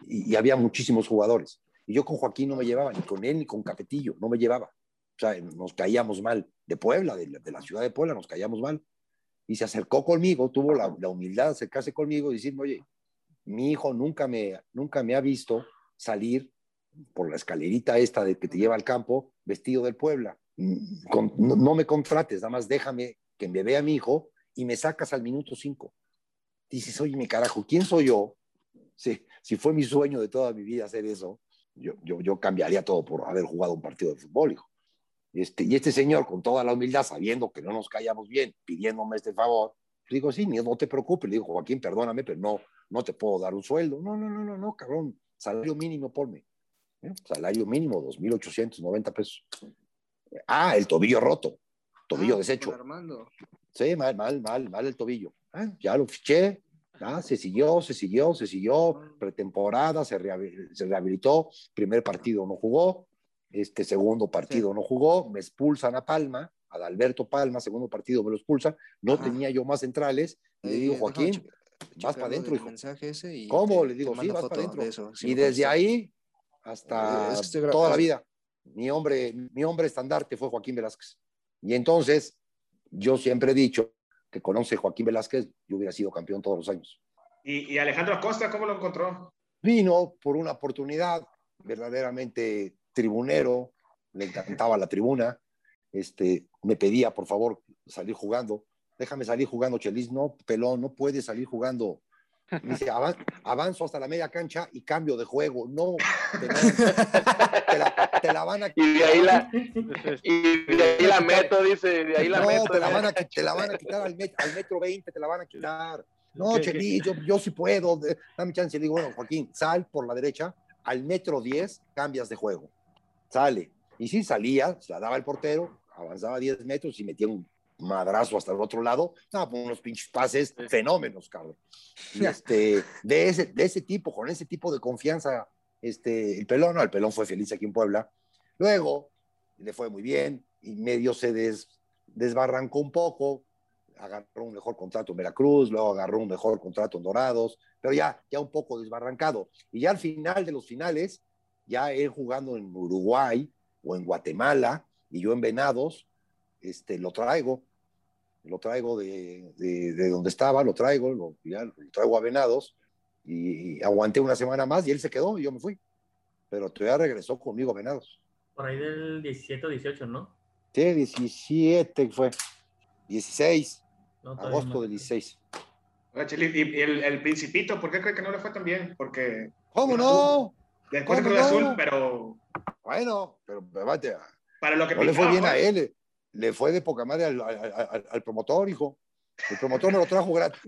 y, y había muchísimos jugadores. Y yo con Joaquín no me llevaba, ni con él ni con Capetillo, no me llevaba. O sea, nos caíamos mal. De Puebla, de, la- de la ciudad de Puebla, nos caíamos mal. Y se acercó conmigo, tuvo la, la humildad de acercarse conmigo y decirme, oye, mi hijo nunca me, nunca me ha visto salir por la escalerita esta de que te lleva al campo vestido del Puebla. Mm, con- no, no me contrates, nada más déjame que me vea mi hijo y me sacas al minuto cinco. Dices, oye, mi carajo, ¿quién soy yo? Si, si fue mi sueño de toda mi vida hacer eso, yo, yo, yo cambiaría todo por haber jugado un partido de fútbol, hijo. Este, y este señor, con toda la humildad, sabiendo que no nos callamos bien, pidiéndome este favor, digo, sí, no te preocupes, le digo, Joaquín, perdóname, pero no, no te puedo dar un sueldo. No, no, no, no, no, cabrón, salario mínimo, ponme. ¿Eh? Salario mínimo, 2.890 pesos. Ah, el tobillo roto, tobillo Ah, deshecho. Armando. Sí, mal, mal, mal, mal el tobillo. Ah, ya lo fiché, ah, se siguió, se siguió, se siguió, pretemporada, se, rehabil- se rehabilitó, primer partido no jugó, este segundo partido no jugó, me expulsan a Palma, a Alberto Palma, segundo partido me lo expulsan, no Ajá. tenía yo más centrales, le Eh, digo, déjame Joaquín, vas para adentro, hijo. mensaje ese y ¿Cómo? Le digo, sí, vas para adentro. sí y desde ahí Eh, hasta es que estoy gra- toda la vida, mi hombre, mi hombre estandarte fue Joaquín Velázquez. Y entonces, yo siempre he dicho que con 11 Joaquín Velázquez, yo hubiera sido campeón todos los años. ¿Y, y Alejandro Acosta, cómo lo encontró? Vino por una oportunidad verdaderamente tribunero, le encantaba la tribuna, este, me pedía por favor salir jugando, déjame salir jugando, Chelis, no, pelón, no puedes salir jugando. Me dice, "Avan- avanzo hasta la media cancha y cambio de juego. No, te, la, te la van a Y de ahí la, y de ahí la meto, dice, de ahí la no, meto. te la, van a, te la van a quitar al, met- al metro 20, te la van a quitar. No, ¿Qué- Chelis, yo, yo sí puedo, dame chance. Le digo, bueno, Joaquín, sal por la derecha, al metro 10 cambias de juego. Sale. Y sí salía, se la daba el portero, avanzaba 10 metros y metía un madrazo hasta el otro lado. No, pues unos pinches pases fenómenos, cabrón. Y este, de, ese, de ese tipo, con ese tipo de confianza, este, el pelón, no, el pelón fue feliz aquí en Puebla. Luego le fue muy bien y medio se des- desbarrancó un poco, agarró un mejor contrato en Veracruz, luego agarró un mejor contrato en Dorados, pero ya, ya un poco desbarrancado. Y ya al final de los finales, ya él jugando en Uruguay o en Guatemala y yo en Venados, este, lo traigo, lo traigo de, de- de donde estaba, lo traigo, lo, ya lo traigo a Venados y, aguanté una semana más y él se quedó y yo me fui. Pero todavía regresó conmigo a Venados. Por ahí del 17 o 18, ¿no? Sí, 17 fue. 16, No, agosto del 16. Oiga, Chelis, y, y el, el Principito, ¿por qué cree que no le fue tan bien? Porque ¿Cómo no? después de ¿Cómo Cruz no? Azul, pero Bueno, pero para lo que no le fue pintaba, bien a pues. él, le fue de poca madre al, promotor, hijo. El promotor me lo trajo gratis.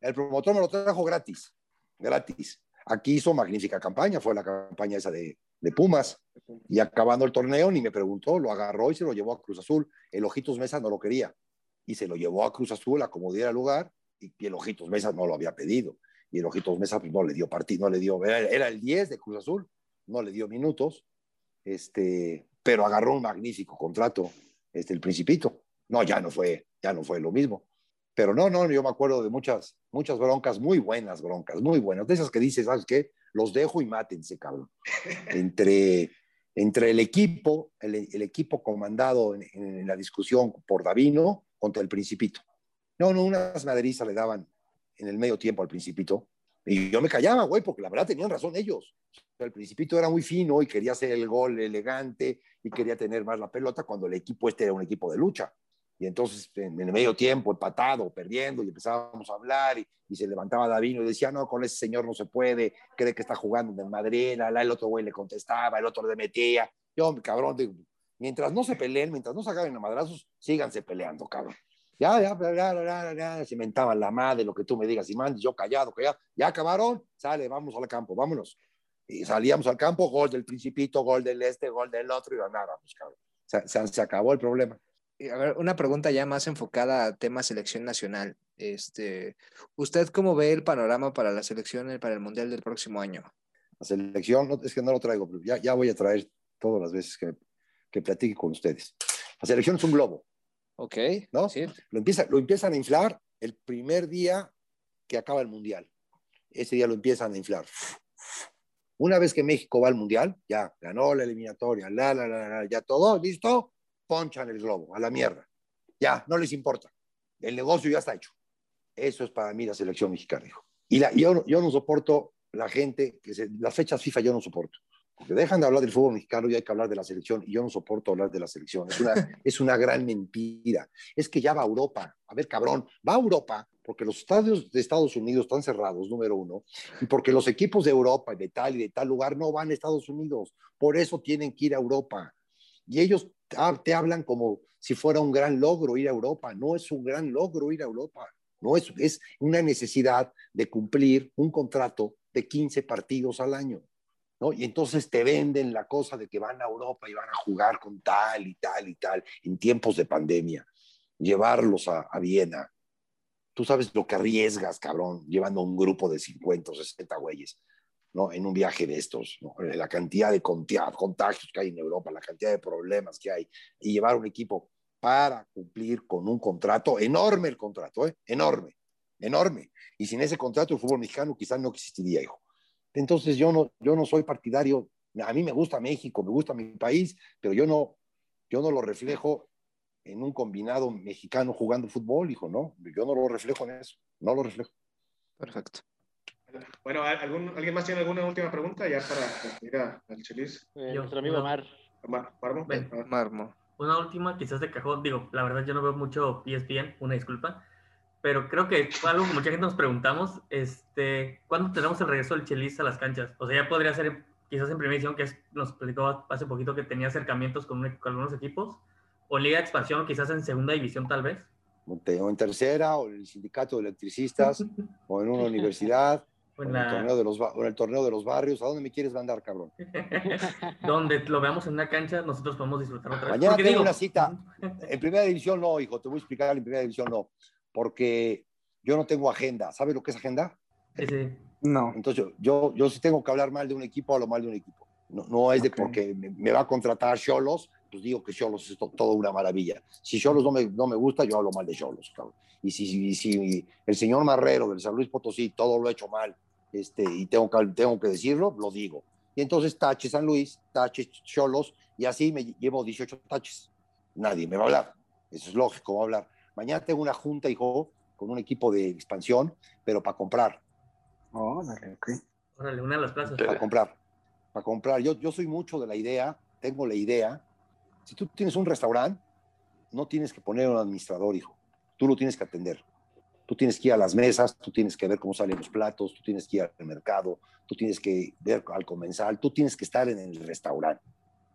el promotor me lo trajo gratis. Gratis. Aquí hizo magnífica campaña, fue la campaña esa de, de Pumas. Y acabando el torneo, ni me preguntó, lo agarró y se lo llevó a Cruz Azul. El Ojitos Mesa no lo quería. Y se lo llevó a Cruz Azul a como diera lugar. Y, y el Ojitos Mesa no lo había pedido. Y el Ojitos Mesa pues, no le dio partido, no le dio. Era, era el 10 de Cruz Azul, no le dio minutos. Este, pero agarró un magnífico contrato, este, el Principito. No, ya no fue, ya no fue lo mismo. Pero no, no, yo me acuerdo de muchas, muchas broncas, muy buenas broncas, muy buenas. De esas que dices, ¿sabes qué? Los dejo y mátense, cabrón. Entre, entre el equipo, el, el equipo comandado en, en la discusión por Davino contra el Principito. No, no, unas maderizas le daban en el medio tiempo al Principito. Y yo me callaba, güey, porque la verdad tenían razón ellos. El Principito era muy fino y quería hacer el gol elegante y quería tener más la pelota cuando el equipo este era un equipo de lucha. Y entonces, en, el medio tiempo, empatado, perdiendo, y empezábamos a hablar, y, se levantaba Davino y decía, no, con ese señor no se puede, cree que está jugando en Madrid, la- el otro güey le contestaba, el otro le metía. Yo, cabrón, digo, mientras no se peleen, mientras no se agarren a madrazos, síganse peleando, cabrón. Ya, ya, ya, ya, ya, ya, se mentaban la madre, lo que tú me digas, y mandes, yo callado, callado. Ya acabaron, sale, vamos al campo, vámonos. Y salíamos al campo, gol del Principito, gol del este, gol del otro, y ganábamos, cabrón. Se, se- se acabó el problema. A ver, una pregunta ya más enfocada a tema selección nacional. Este, ¿usted cómo ve el panorama para la selección para el Mundial del próximo año? La selección, es que no lo traigo, ya, ya voy a traer todas las veces que, que platique con ustedes. La selección es un globo, Ok, ¿no? sí. Lo, empieza, lo empiezan a inflar el primer día que acaba el Mundial. Ese día lo empiezan a inflar. Una vez que México va al Mundial, ya ganó la eliminatoria, la, la, la, la, ya todo, listo, ponchan el globo, a la mierda. Ya, no les importa. El negocio ya está hecho. Eso es para mí la selección mexicana, hijo. Y la, yo, yo no soporto la gente, que se- las fechas FIFA yo no soporto. Porque dejan de hablar del fútbol mexicano y hay que hablar de la selección. Y yo no soporto hablar de la selección. Es una, es una gran mentira. Es que ya va a Europa. A ver, cabrón, va a Europa porque los estadios de Estados Unidos están cerrados, número uno, y porque los equipos de Europa y de tal y de tal lugar no van a Estados Unidos. Por eso tienen que ir a Europa. Y ellos te hablan como si fuera un gran logro ir a Europa. No es un gran logro ir a Europa. No es, es una necesidad de cumplir un contrato de 15 partidos al año. Y entonces te venden la cosa de que van a Europa y van a jugar con tal y tal y tal en tiempos de pandemia, llevarlos a, a Viena. Tú sabes lo que arriesgas, cabrón, llevando un grupo de 50 o 60 güeyes, ¿no? En un viaje de estos, ¿no? La cantidad de contagios que hay en Europa, la cantidad de problemas que hay, y llevar un equipo para cumplir con un contrato, enorme el contrato, ¿eh? Enorme, enorme. Y sin ese contrato el fútbol mexicano quizás no existiría, hijo. Entonces yo no, yo no soy partidario, a mí me gusta México, me gusta mi país, pero yo no, yo no lo reflejo en un combinado mexicano jugando fútbol, hijo, no, yo no lo reflejo en eso, no lo reflejo. Perfecto. Bueno, ¿algún, ¿alguien más tiene alguna última pregunta ya para ir a- al Chelis? Eh, nuestro amigo. Mar. Mar- Marmo? Ven. Marmo. Una última, quizás de cajón, digo, la verdad yo no veo mucho ESPN, una disculpa, pero creo que algo que mucha gente nos preguntamos, este, ¿cuándo tenemos el regreso del Chelis a las canchas? O sea, ya podría ser quizás en primera edición, que es- nos explicó hace poquito que tenía acercamientos con, un- con algunos equipos, o Liga de Expansión, quizás en segunda división tal vez. O en tercera, o en el sindicato de electricistas, o en una universidad, O o en el torneo de los, o el torneo de los barrios. ¿A dónde me quieres mandar, cabrón? donde lo veamos en una cancha, nosotros podemos disfrutar otra vez. Mañana tengo digo, una cita. En primera división no, hijo, te voy a explicar, en primera división no, porque yo no tengo agenda. ¿Sabes lo que es agenda? Sí, sí. No. Entonces, yo, yo sí tengo que hablar mal de un equipo, hablo mal de un equipo. No, no es de Ok. porque me, me va a contratar Cholos, pues digo que Cholos es to- todo una maravilla. Si Cholos no me, no me gusta, yo hablo mal de Cholos, cabrón. Y si, si, si el señor Marrero del San Luis Potosí todo lo ha hecho mal este, y tengo que, tengo que decirlo, lo digo. Y entonces tache San Luis, tache Cholos, y así me llevo 18 taches. Nadie me va a hablar. Eso es lógico, va a hablar. Mañana tengo una junta, hijo, con un equipo de expansión, pero para comprar Oh, dale, ok. Órale, una de las plazas. para comprar. Para comprar. Yo, yo soy mucho de la idea, tengo la idea. Si tú tienes un restaurante, no tienes que poner un administrador, hijo. Tú lo tienes que atender. Tú tienes que ir a las mesas, tú tienes que ver cómo salen los platos, tú tienes que ir al mercado, tú tienes que ver al comensal, tú tienes que estar en el restaurante.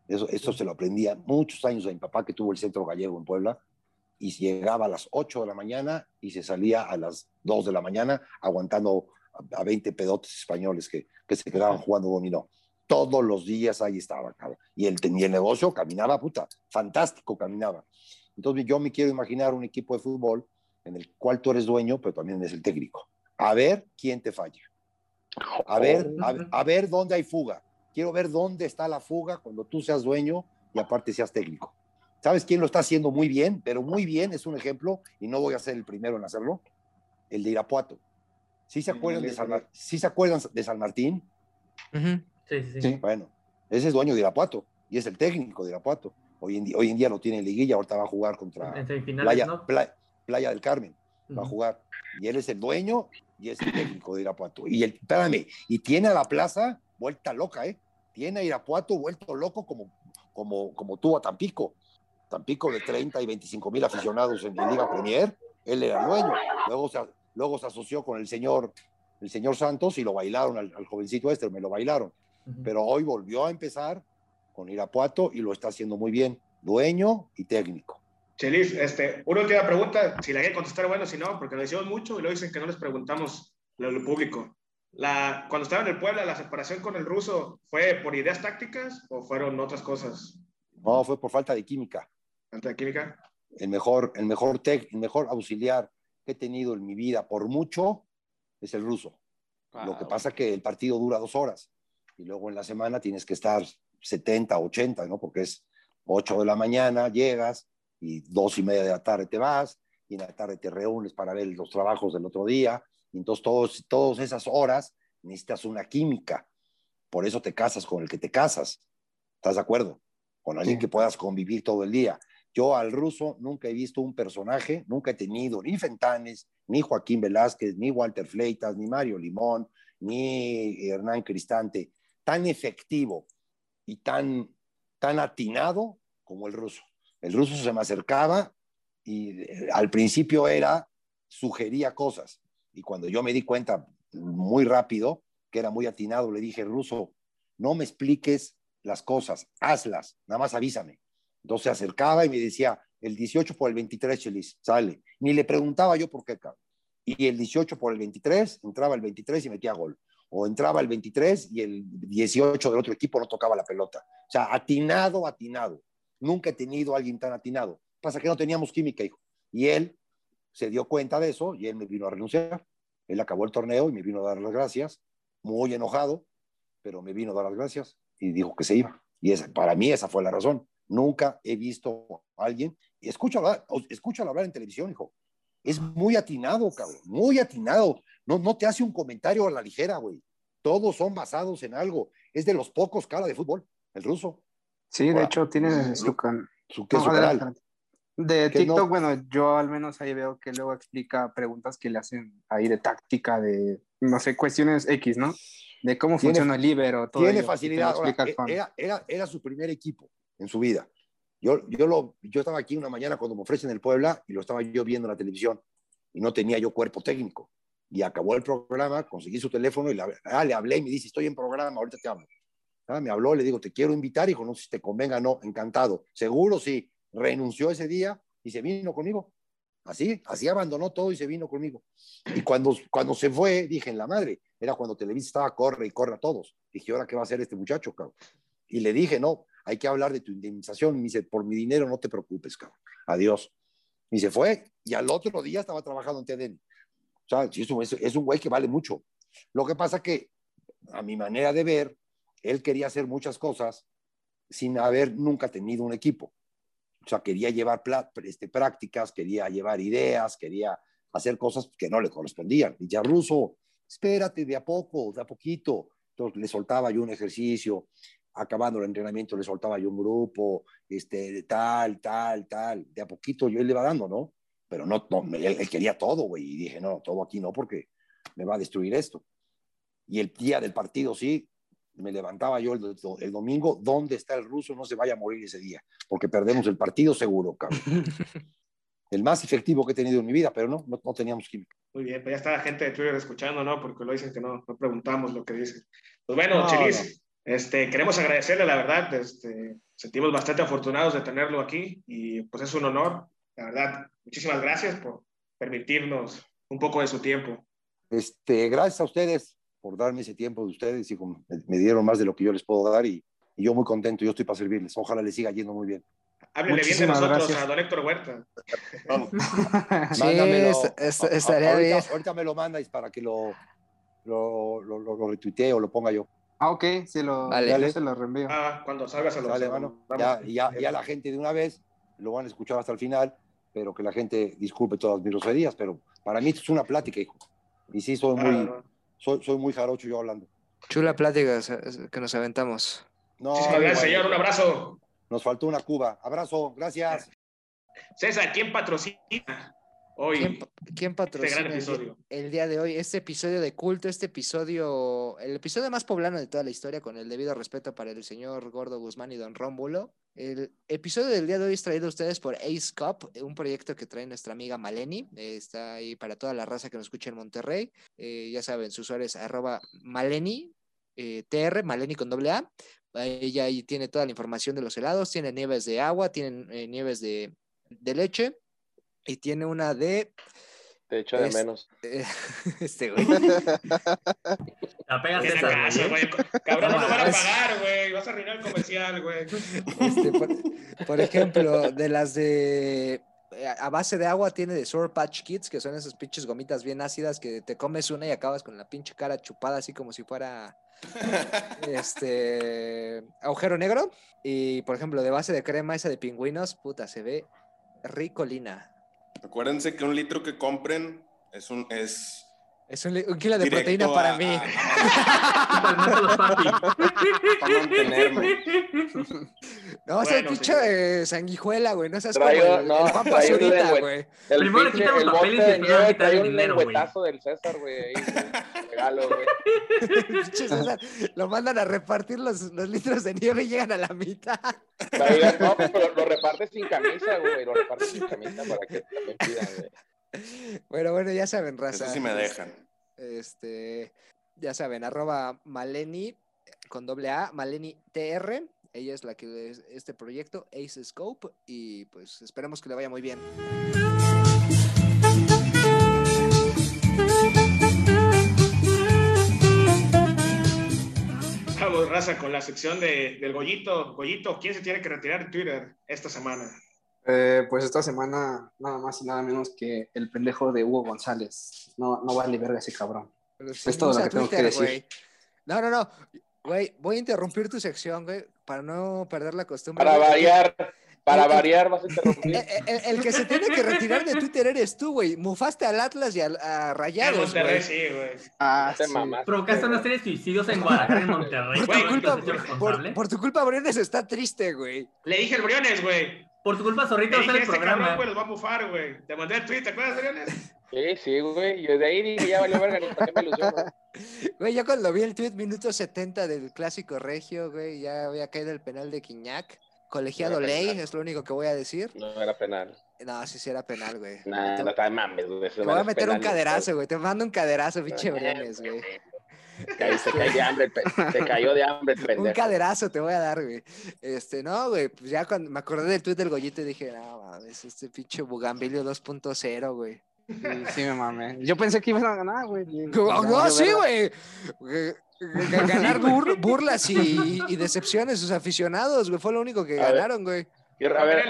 Eso, eso se lo aprendía muchos años a mi papá que tuvo el centro gallego en Puebla y llegaba a las 8 de la mañana y se salía a las 2 de la mañana aguantando a, a 20 pedotes españoles que, que se quedaban jugando dominó. Todos los días ahí estaba, cabrón. Y el, y el negocio caminaba, puta, fantástico caminaba. Entonces yo me quiero imaginar un equipo de fútbol en el cual tú eres dueño, pero también eres el técnico. A ver quién te falla. A ver, a, ver- a ver dónde hay fuga. Quiero ver dónde está la fuga cuando tú seas dueño y aparte seas técnico. ¿Sabes quién lo está haciendo muy bien? Pero muy bien, es un ejemplo, y no voy a ser el primero en hacerlo, el de Irapuato. ¿Sí se acuerdan, de San, Mar- ¿sí se acuerdan de San Martín? Sí, sí, sí. Sí. Bueno, ese es dueño de Irapuato y es el técnico de Irapuato. Hoy en, día, hoy en día lo tiene en liguilla, ahorita va a jugar contra Playa, Playa del Carmen. Va a jugar. Y él es el dueño y es el técnico de Irapuato. Y el, espérame, y tiene a la plaza vuelta loca, ¿eh? Tiene a Irapuato vuelto loco como, como, como tuvo a Tampico. Tampico de 30 y 25 mil aficionados en la Liga Premier, él era el dueño. Luego se, luego se asoció con el señor, el señor Santos y lo bailaron al, al jovencito este, me lo bailaron. Ujú. Pero hoy volvió a empezar con Irapuato y lo está haciendo muy bien. Dueño y técnico. Chelis, este, una última pregunta, si la quieren contestar, bueno, si no, porque lo decimos mucho y luego dicen que no les preguntamos lo del público. La, cuando estaba en el Puebla, la separación con el ruso, ¿fue por ideas tácticas o fueron otras cosas? No, fue por falta de química. ¿Ante la química? el mejor, el mejor tech, el mejor auxiliar que he tenido en mi vida por mucho es el ruso. Lo que pasa que el partido dura dos horas y luego en la semana tienes que estar 70, 80, ¿no? Porque es 8 de la mañana, llegas y dos y media de la tarde te vas y en la tarde te reúnes para ver los trabajos del otro día. Y entonces todos, todas esas horas necesitas una química. Por eso te casas con el que te casas. ¿Estás de acuerdo? Con alguien Sí. que puedas convivir todo el día. Yo al ruso nunca he visto un personaje, nunca he tenido ni Fentanes, ni Joaquín Velázquez, ni Walter Fleitas, ni Mario Limón, ni Hernán Cristante, tan efectivo y tan, tan atinado como el ruso. El ruso se me acercaba y eh, al principio era, sugería cosas. Y cuando yo me di cuenta muy rápido que era muy atinado, le dije, ruso, no me expliques las cosas, hazlas, nada más avísame. Entonces se acercaba y me decía, el 18 por el 23, Chelis, sale. Ni le preguntaba yo por qué, cabrón. Y el 18 por el 23, entraba el 23 y metía gol. o entraba el 23 y el 18 del otro equipo no tocaba la pelota. O sea, atinado, atinado. Nunca he tenido a alguien tan atinado. Pasa que no teníamos química, hijo. Y él se dio cuenta de eso y él me vino a renunciar. Él acabó el torneo y me vino a dar las gracias, muy enojado, pero me vino a dar las gracias y dijo que se iba. Y esa, para mí esa fue la razón. Nunca he visto a alguien, escúchalo, escúchalo hablar en televisión, hijo. Es muy atinado, cabrón, muy atinado. No, no te hace un comentario a la ligera, güey. Todos son basados en algo. Es de los pocos cara de fútbol, el ruso. Sí, de hecho tiene su, can- Su, que No, su canal. De TikTok, no- bueno, yo al menos ahí veo que luego explica preguntas que le hacen ahí de táctica, de, no sé, cuestiones X, ¿no? De cómo Tiene- funciona el libero, todo Tiene ello, facilidad. Ahora, e- con- era, era, era su primer equipo en su vida. Yo, yo, lo, yo estaba aquí una mañana cuando me ofrecen el Puebla y lo estaba yo viendo en la televisión y no tenía yo cuerpo técnico. Y acabó el programa, conseguí su teléfono y le, ah, hablé y me dice, estoy en programa, ahorita te hablo. Ah, me habló, le digo, te quiero invitar, hijo, no sé si te convenga, no, encantado. Seguro, sí. Renunció ese día y se vino conmigo. Así, así abandonó todo y se vino conmigo. Y cuando, cuando se fue, dije, en la madre, era cuando Televisa estaba, corre y corre a todos. Dije, ¿ahora qué va a hacer este muchacho, cabrón? Y le dije, no, hay que hablar de tu indemnización. Me dice, por mi dinero no te preocupes, cabrón. Adiós. Y se fue. Y al otro día estaba trabajando en TDN. O sea, es es, un güey que vale mucho. Lo que pasa que, a mi manera de ver, él quería hacer muchas cosas sin haber nunca tenido un equipo. O sea, quería llevar este, prácticas, quería llevar ideas, quería hacer cosas que no le correspondían. Y ya Ruso, espérate de a poco, de a poquito. Entonces le soltaba yo un ejercicio, acabando el entrenamiento le soltaba yo un grupo, este, tal, tal, tal. De a poquito yo le iba dando, ¿no? Pero no, no él, él quería todo, güey. Y dije, no, todo aquí no, porque me va a destruir esto. Y el día del partido, sí, me levantaba yo el, el domingo, ¿dónde está el ruso? No se vaya a morir ese día, porque perdemos el partido seguro, cabrón. El más efectivo que he tenido en mi vida, pero no, no, no teníamos química. Muy bien, pues ya está la gente de Twitter escuchando, ¿no? Porque lo dicen que no, no preguntamos lo que dicen. Pues bueno, No, Chelis, este, queremos agradecerle, la verdad, este, sentimos bastante afortunados de tenerlo aquí y pues es un honor, la verdad. Muchísimas gracias por permitirnos un poco de su tiempo. Este, gracias a ustedes por darme ese tiempo de ustedes y como me, me dieron más de lo que yo les puedo dar y, y yo muy contento, yo estoy para servirles. Ojalá les siga yendo muy bien. Háblele bien de nosotros gracias. a don Héctor Huerta. Sí, est- est- A- a- estaría ahorita, bien. Ahorita me lo mandáis para que lo, lo, lo, lo, lo retuitee o lo ponga yo. Ah, ok, se lo, Vale. se lo reenvío. Ah, cuando salgas a los Sale, mano. Ya, ya, ya la gente de una vez lo van a escuchar hasta el final, pero que la gente disculpe todas mis groserías, pero para mí esto es una plática, hijo. Y sí, soy muy, Ah, soy, soy muy jarocho yo hablando. Chula plática se- que nos aventamos. No, igual, señor. Un abrazo. Nos faltó una cuba. Abrazo, gracias. César, ¿quién patrocina hoy ¿Quién, quién este patrocina gran el, día de hoy? Este episodio de culto, este episodio, el episodio más poblano de toda la historia, con el debido respeto para el señor Gordo Guzmán y don Rómulo. El episodio del día de hoy es traído a ustedes por Ace Cup, un proyecto que trae nuestra amiga Maleni. eh, está ahí para toda la raza que nos escucha en Monterrey. Eh, ya saben, su usuario es arroba Maleni, eh, TR, Maleni con doble A. Ella ahí tiene toda la información de los helados, tiene nieves de agua, tiene eh, nieves de, de leche y tiene una de Te echo de Es- menos. eh, este güey. La pega Ven César, acá, güey. Cabrón, no van a mames. pagar, güey. Vas a arruinar el comercial, güey. Este, por, por ejemplo, de las de a base de agua tiene de Sour Patch Kids, que son esas pinches gomitas bien ácidas que te comes una y acabas con la pinche cara chupada así como si fuera este agujero negro. Y por ejemplo, de base de crema esa de pingüinos, puta, se ve ricolina. Acuérdense que un litro que compren es un es Es un, un kilo de directo proteína para a- mí. a- papi. para mantenerme. No, Bueno, pinche eh, sanguijuela, güey. No seas Traigo- como el, no, el Juan Pazurita, güey. El, Primero le el papeles y de después le trae el un dinero, güey. lengüetazo del César, güey. Regalo, güey. Lo mandan a repartir los, los litros de nieve y llegan a la mitad. No, pero lo repartes sin camisa, güey. Lo repartes sin camisa para que también pidan, güey. Bueno, bueno, ya saben, raza. Eso sí me dejan. Este, ya saben, arroba Maleni con doble A, Maleni TR. Ella es la que es este proyecto, Ace Scope, y pues esperemos que le vaya muy bien. Raza, con la sección de, del Goyito. Goyito, ¿quién se tiene que retirar de Twitter esta semana? Eh, pues esta semana nada más y nada menos que el pendejo de Hugo González. No, no vale verga ese cabrón. Sí, Es todo lo que tengo que Twitter, decir. No, no, no. Güey, voy a interrumpir tu sección, güey, para no perder la costumbre. Para variar, para El- variar vas a interrumpir. El, el- el que se tiene que retirar de Twitter eres tú, güey. Mufaste al Atlas y al, a En Rayados, Monterrey, güey. sí, güey. Ah, sí. Provocaste una serie de suicidios en Guadalajara, en Monterrey. Por Güey, tu ¿Te culpa, por, por tu culpa, Briones está triste, güey. Le dije el Briones, güey. Por tu culpa, Zorrito, va a el cabrón, programa. güey, los va a bufar, güey. Te mandé el tweet, ¿te acuerdas, Briones? Sí, sí, güey. Yo de ahí dije, ya valió verga, ni para qué me ilusiono. Güey, yo cuando vi el tweet minuto 70 del clásico regio, güey, ya había caído el penal de Quiñac. Colegiado No ley, penal. es lo único que voy a decir. No era penal. No, sí, sí era penal, güey. Nah, te, no te mames, güey. te voy a meter un caderazo, güey. Te mando un caderazo, pinche Briones, güey. Se cayó de hambre, se cayó de hambre el Un pendejo. caderazo te voy a dar, güey. Este, no, güey, pues ya cuando me acordé del tweet del Goyito dije, no, mames, este pinche Bugambilio 2.0, güey. Sí, sí me mamé. Yo pensé que iban a ganar, güey. y- No, sí, güey. Ganar bur- burlas y, y decepciones de sus aficionados, güey. Fue lo único que A ver. ganaron, güey. A ver,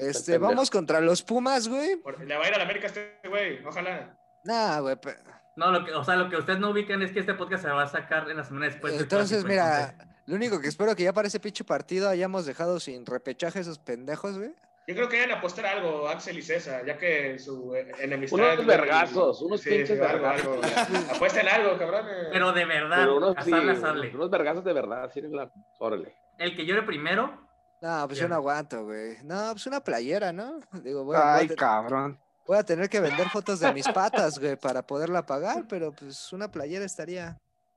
Este, vamos contra los Pumas, güey. Le va a ir a la América este güey, ojalá. Nah, güey. pe- No, lo que, o sea, lo que ustedes no ubican es que este podcast se va a sacar en la semana después. Entonces, mira, lo único que espero que ya para ese pinche partido hayamos dejado sin repechaje esos pendejos, güey. Yo creo que deben apostar algo, Axel y César, ya que su eh, enemistad. Unos vergazos, unos pinches algo, vergazos. Apuesten algo, cabrón. Pero de verdad, Pero unos, sí, unos vergazos de verdad, sí, la... órale. El que llore primero, No, pues yo no aguanto, güey. No, pues una playera, ¿no? Digo, voy a, voy Ay, a cabrón. voy a tener que vender fotos de mis patas, güey, para poderla pagar, pero pues una playera estaría.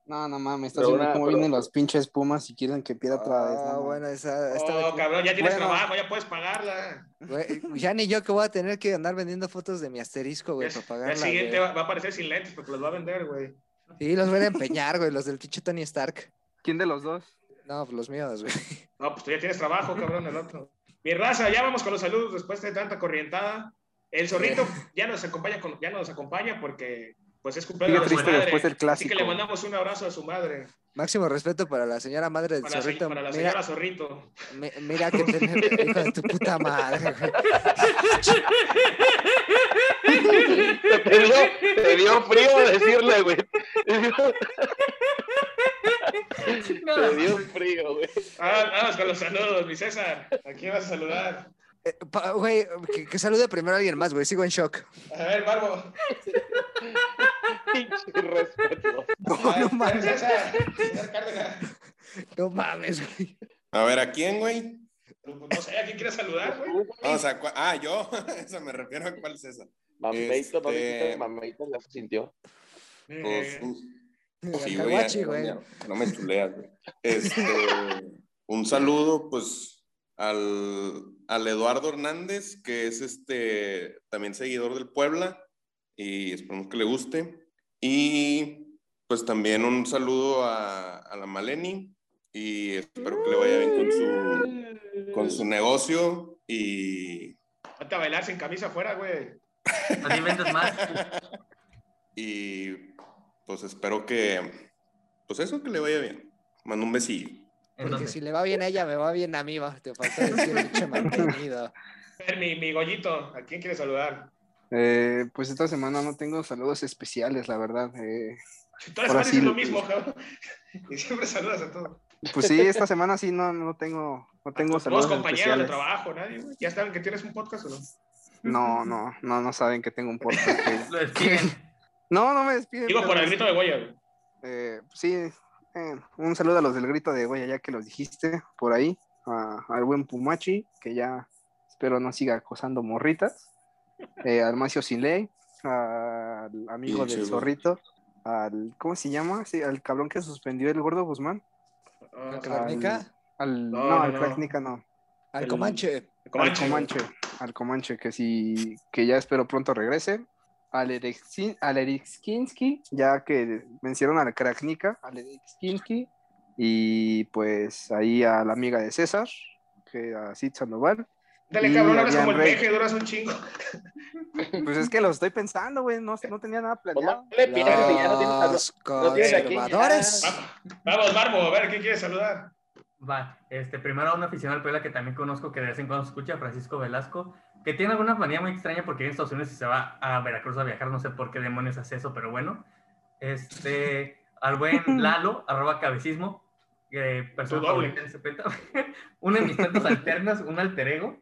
No, no mames, estás viendo cómo pero- vienen los pinches pumas y quieren que pierda otra vez. Ah, no, bueno, esa, esta de Oh, aquí- cabrón, ya tienes Bueno. trabajo, ya puedes pagarla. güey, ya ni yo que voy a tener que andar vendiendo fotos de mi asterisco, güey, para pagarla. El siguiente güey. va, va a aparecer sin lentes porque los va a vender, güey. Sí, los voy a empeñar, güey, los del pinche Tony Stark. ¿Quién de los dos? No, pues los míos, güey. No, pues tú ya tienes trabajo, cabrón, el otro. Mi raza, ya vamos con los saludos después de tanta corrientada. El zorrito ya nos acompaña, con- ya nos acompaña porque pues es cumpleaños Sigue de su madre. después del Así clásico. que le mandamos un abrazo a su madre, Máximo respeto para la señora madre del para, zorrito. para la Mira, señora Zorrito. mi- mira que tener hijo de tu puta madre. Te dio, te dio frío decirle, güey. Te dio frío, güey. Ah, vamos con los saludos, mi César. ¿A quién vas a saludar? Eh, pa- Güey, que, que salude primero a alguien más, güey. Sigo en shock. A ver, Barbo. Pinche respeto. No, mames. César. César Cárdenas. No mames, güey. A ver, ¿a quién, güey? No sé, ¿a quién quieres saludar, güey? No, o sea, cua- ah, yo. Eso me refiero a cuál es esa. Mameito, Este- mameito, la sintió. Pues, Eh, sí, güey, ya- güey. ya- no me chuleas, güey. Este, un saludo, pues, al, al Eduardo Hernández, que es este también seguidor del Puebla, y esperemos que le guste. Y pues también un saludo a, a la Maleni, y espero que le vaya bien con su, con su negocio. Y, Ponte a bailar sin camisa afuera, güey. no inventes más. y pues espero que, pues eso, que le vaya bien. Mando un besillo. Porque si le va bien a ella, me va bien a mí, va. Te faltó decir pinche mantenido. A ver, mi, mi Goyito, ¿a quién quieres saludar? Eh, pues esta semana no tengo saludos especiales, la verdad. Eh, Todas sí, es lo mismo, cabrón. Y siempre saludas a todos. pues sí, esta semana sí no, no tengo, no tengo Todos saludos compañeros de trabajo, nadie, güey. ¿Ya saben que tienes un podcast o no? No, no, no, no saben que tengo un podcast. güey. lo despiden. No, no me despiden. Digo, por el grito de Goya, güey. Eh, sí, eh, un saludo a los del grito de Goya, ya que los dijiste por ahí, a- al buen Pumachi, que ya espero no siga acosando morritas, eh, al Macio Sinley, al amigo Pinche del güey. zorrito, al, ¿cómo se llama? Sí, al cabrón que suspendió el gordo Guzmán, Ah, ¿Al Cranica? al, No, no, no, al no. Cracknica no, Al El- Comanche. Comanche, al. Comanche, al Comanche, que sí, que ya espero pronto regrese, al Erexin- al Erexkinski, ya que vencieron al Kraknika, al Erexkinski, y pues ahí a la amiga de César, que a Sid Sandoval, Dale, Y cabrón, habían como el rey. peje, duras un chingo. Pues es que lo estoy pensando, güey. No, no tenía nada Pues planeado. no le pienses, ya no tienes a Los no- no tienes aquí. conservadores. Vamos, Marmo, a ver, ¿quién quiere saludar? Va, este, primero a un aficionado al Puebla que también conozco que de vez en cuando escucha, Francisco Velasco, que tiene alguna manía muy extraña porque vive en Estados Unidos y se va a Veracruz a viajar, no sé por qué demonios hace eso, pero bueno. Este, al buen Lalo, arroba cabecismo, eh, persona favorita en. Una de mis cuentas alternas, un alter ego,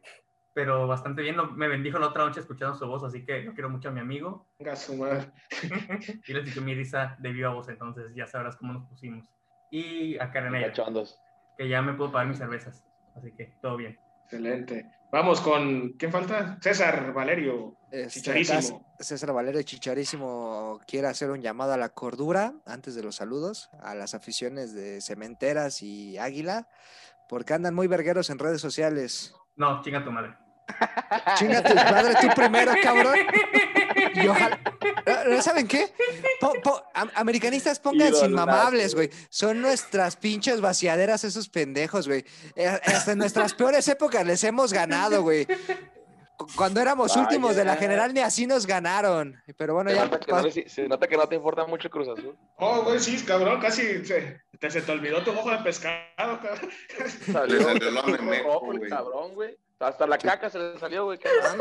pero bastante bien. lo- Me bendijo la otra noche escuchando su voz, así que lo quiero mucho a mi amigo. Venga, su madre. y les dije mi risa de viva voz, entonces ya sabrás cómo nos pusimos. Y a Karen Ella, Cachondos. que ya me puedo pagar mis cervezas, así que todo bien. Excelente. Vamos con, ¿quién falta? César Valerio. Este, Chicharísimo. César Valerio Chicharísimo quiere hacer un llamado a la cordura antes de los saludos a las aficiones de Cementeras y Águila, porque andan muy vergueros en redes sociales. No, chinga tu madre. Chinga tu madre tú primero, cabrón. Y ojalá. ¿No- no ¿Saben qué? Po- po- am- americanistas, pónganse inmamables, güey. Son nuestras pinches vaciaderas esos pendejos, güey. Eh, Hasta en nuestras peores épocas les hemos ganado, güey. Cu- Cuando éramos Vaya. últimos de la general, ni así nos ganaron. Pero bueno, Se ya. nota, no, se nota que no te importa mucho Cruz Azul. Oh, güey, sí, cabrón, casi se te, se te olvidó tu ojo de pescado, cabrón. Salió, salió la rojo Memeco, el güey. cabrón, güey. Hasta la caca se le salió, güey. Cabrón,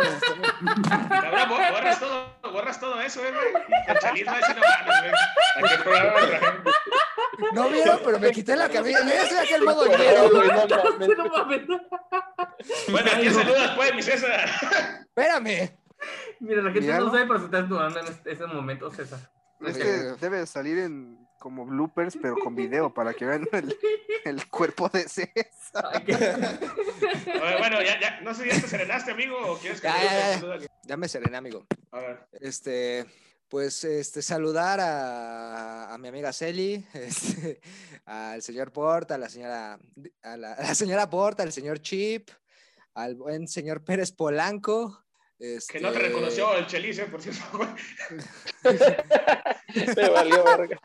bo- borras todo, borras todo eso, eh, güey. Y El chalis va a decir, no mames, güey. No vieron, pero me quité la camisa. Mira, estoy aquí el modo ñero, güey. no mames. No mames. Bueno, ¿a quién saludas, pues, mi César? Espérame. Mira, la gente no sabe, pero se está dudando en este, ese momento, César. Es que debe de salir en como bloopers, pero con video, para que vean el, el cuerpo de César. Oye, Bueno, ya, ya, no sé si ya te serenaste, amigo, o quieres que Ya, te ya, ya. salude a alguien? Ya me serené, amigo. A ver. Este, pues, este, saludar a, a mi amiga Celi, este, al señor Porta, a la señora, a la, a la señora Porta, al señor Chip, al buen señor Pérez Polanco. Que no te este, reconoció el Chelis, eh, por cierto, güey. Me valió verga.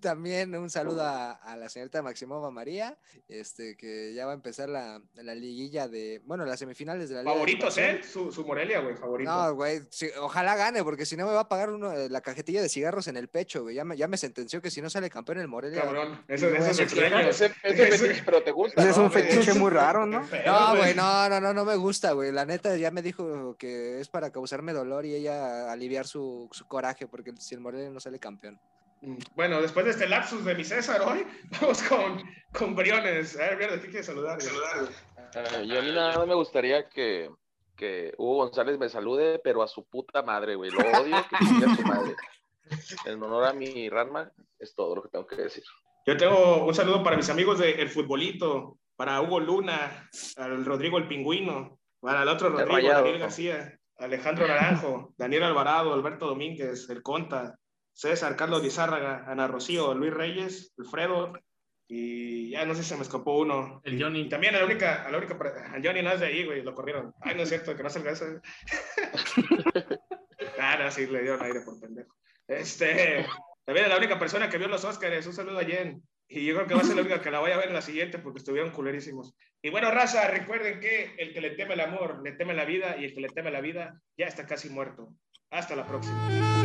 También un saludo a, a la señorita Maximova María, este, que ya va a empezar la, la liguilla de, bueno, las semifinales de la Liga Favoritos. ¿eh? Su, su Morelia, güey, favorito. No, güey, sí, ojalá gane, porque si no me va a pagar uno, eh, la cajetilla de cigarros en el pecho, güey. Ya me, ya me sentenció que si no sale campeón el Morelia. Cabrón, eso, eso es extraño. Ese, ese fetiche, pero te gusta. Ese es ¿no, un fetiche muy raro, ¿no? No, güey, no, no, no, no me gusta, güey. La neta ya me dijo que es para causarme dolor y ella aliviar su, su coraje, porque si el Morelia no sale campeón. Mm, Bueno, después de este lapsus de mi César hoy, vamos con, con Briones. A ver, Briones, ¿qué quieres saludar? saludar? Ah, yo a mí nada más me gustaría que, que Hugo González me salude, pero a su puta madre, güey. Lo odio, que a su madre. En honor a mi Ranma, es todo lo que tengo que decir. Yo tengo un saludo para mis amigos de El Futbolito, para Hugo Luna, al Rodrigo el Pingüino, para el otro Rodrigo, Rayado. Daniel García, Alejandro Naranjo, Daniel Alvarado, Alberto Domínguez, El Conta, César, Carlos Lizárraga, Ana Rocío, Luis Reyes, Alfredo, y ya no sé si se me escapó uno. El Johnny. Y, también a la única, a la única, a Johnny no es de ahí, güey, lo corrieron. Ay, no es cierto, que no salga eso. ah, no, sí, le dieron aire por pendejo. Este, también a la única persona que vio los Óscares, un saludo a Jen. Y yo creo que va a ser la única que la vaya a ver en la siguiente porque estuvieron culerísimos. Y bueno, raza, recuerden que el que le teme el amor, le teme la vida y el que le teme la vida ya está casi muerto. Hasta la próxima.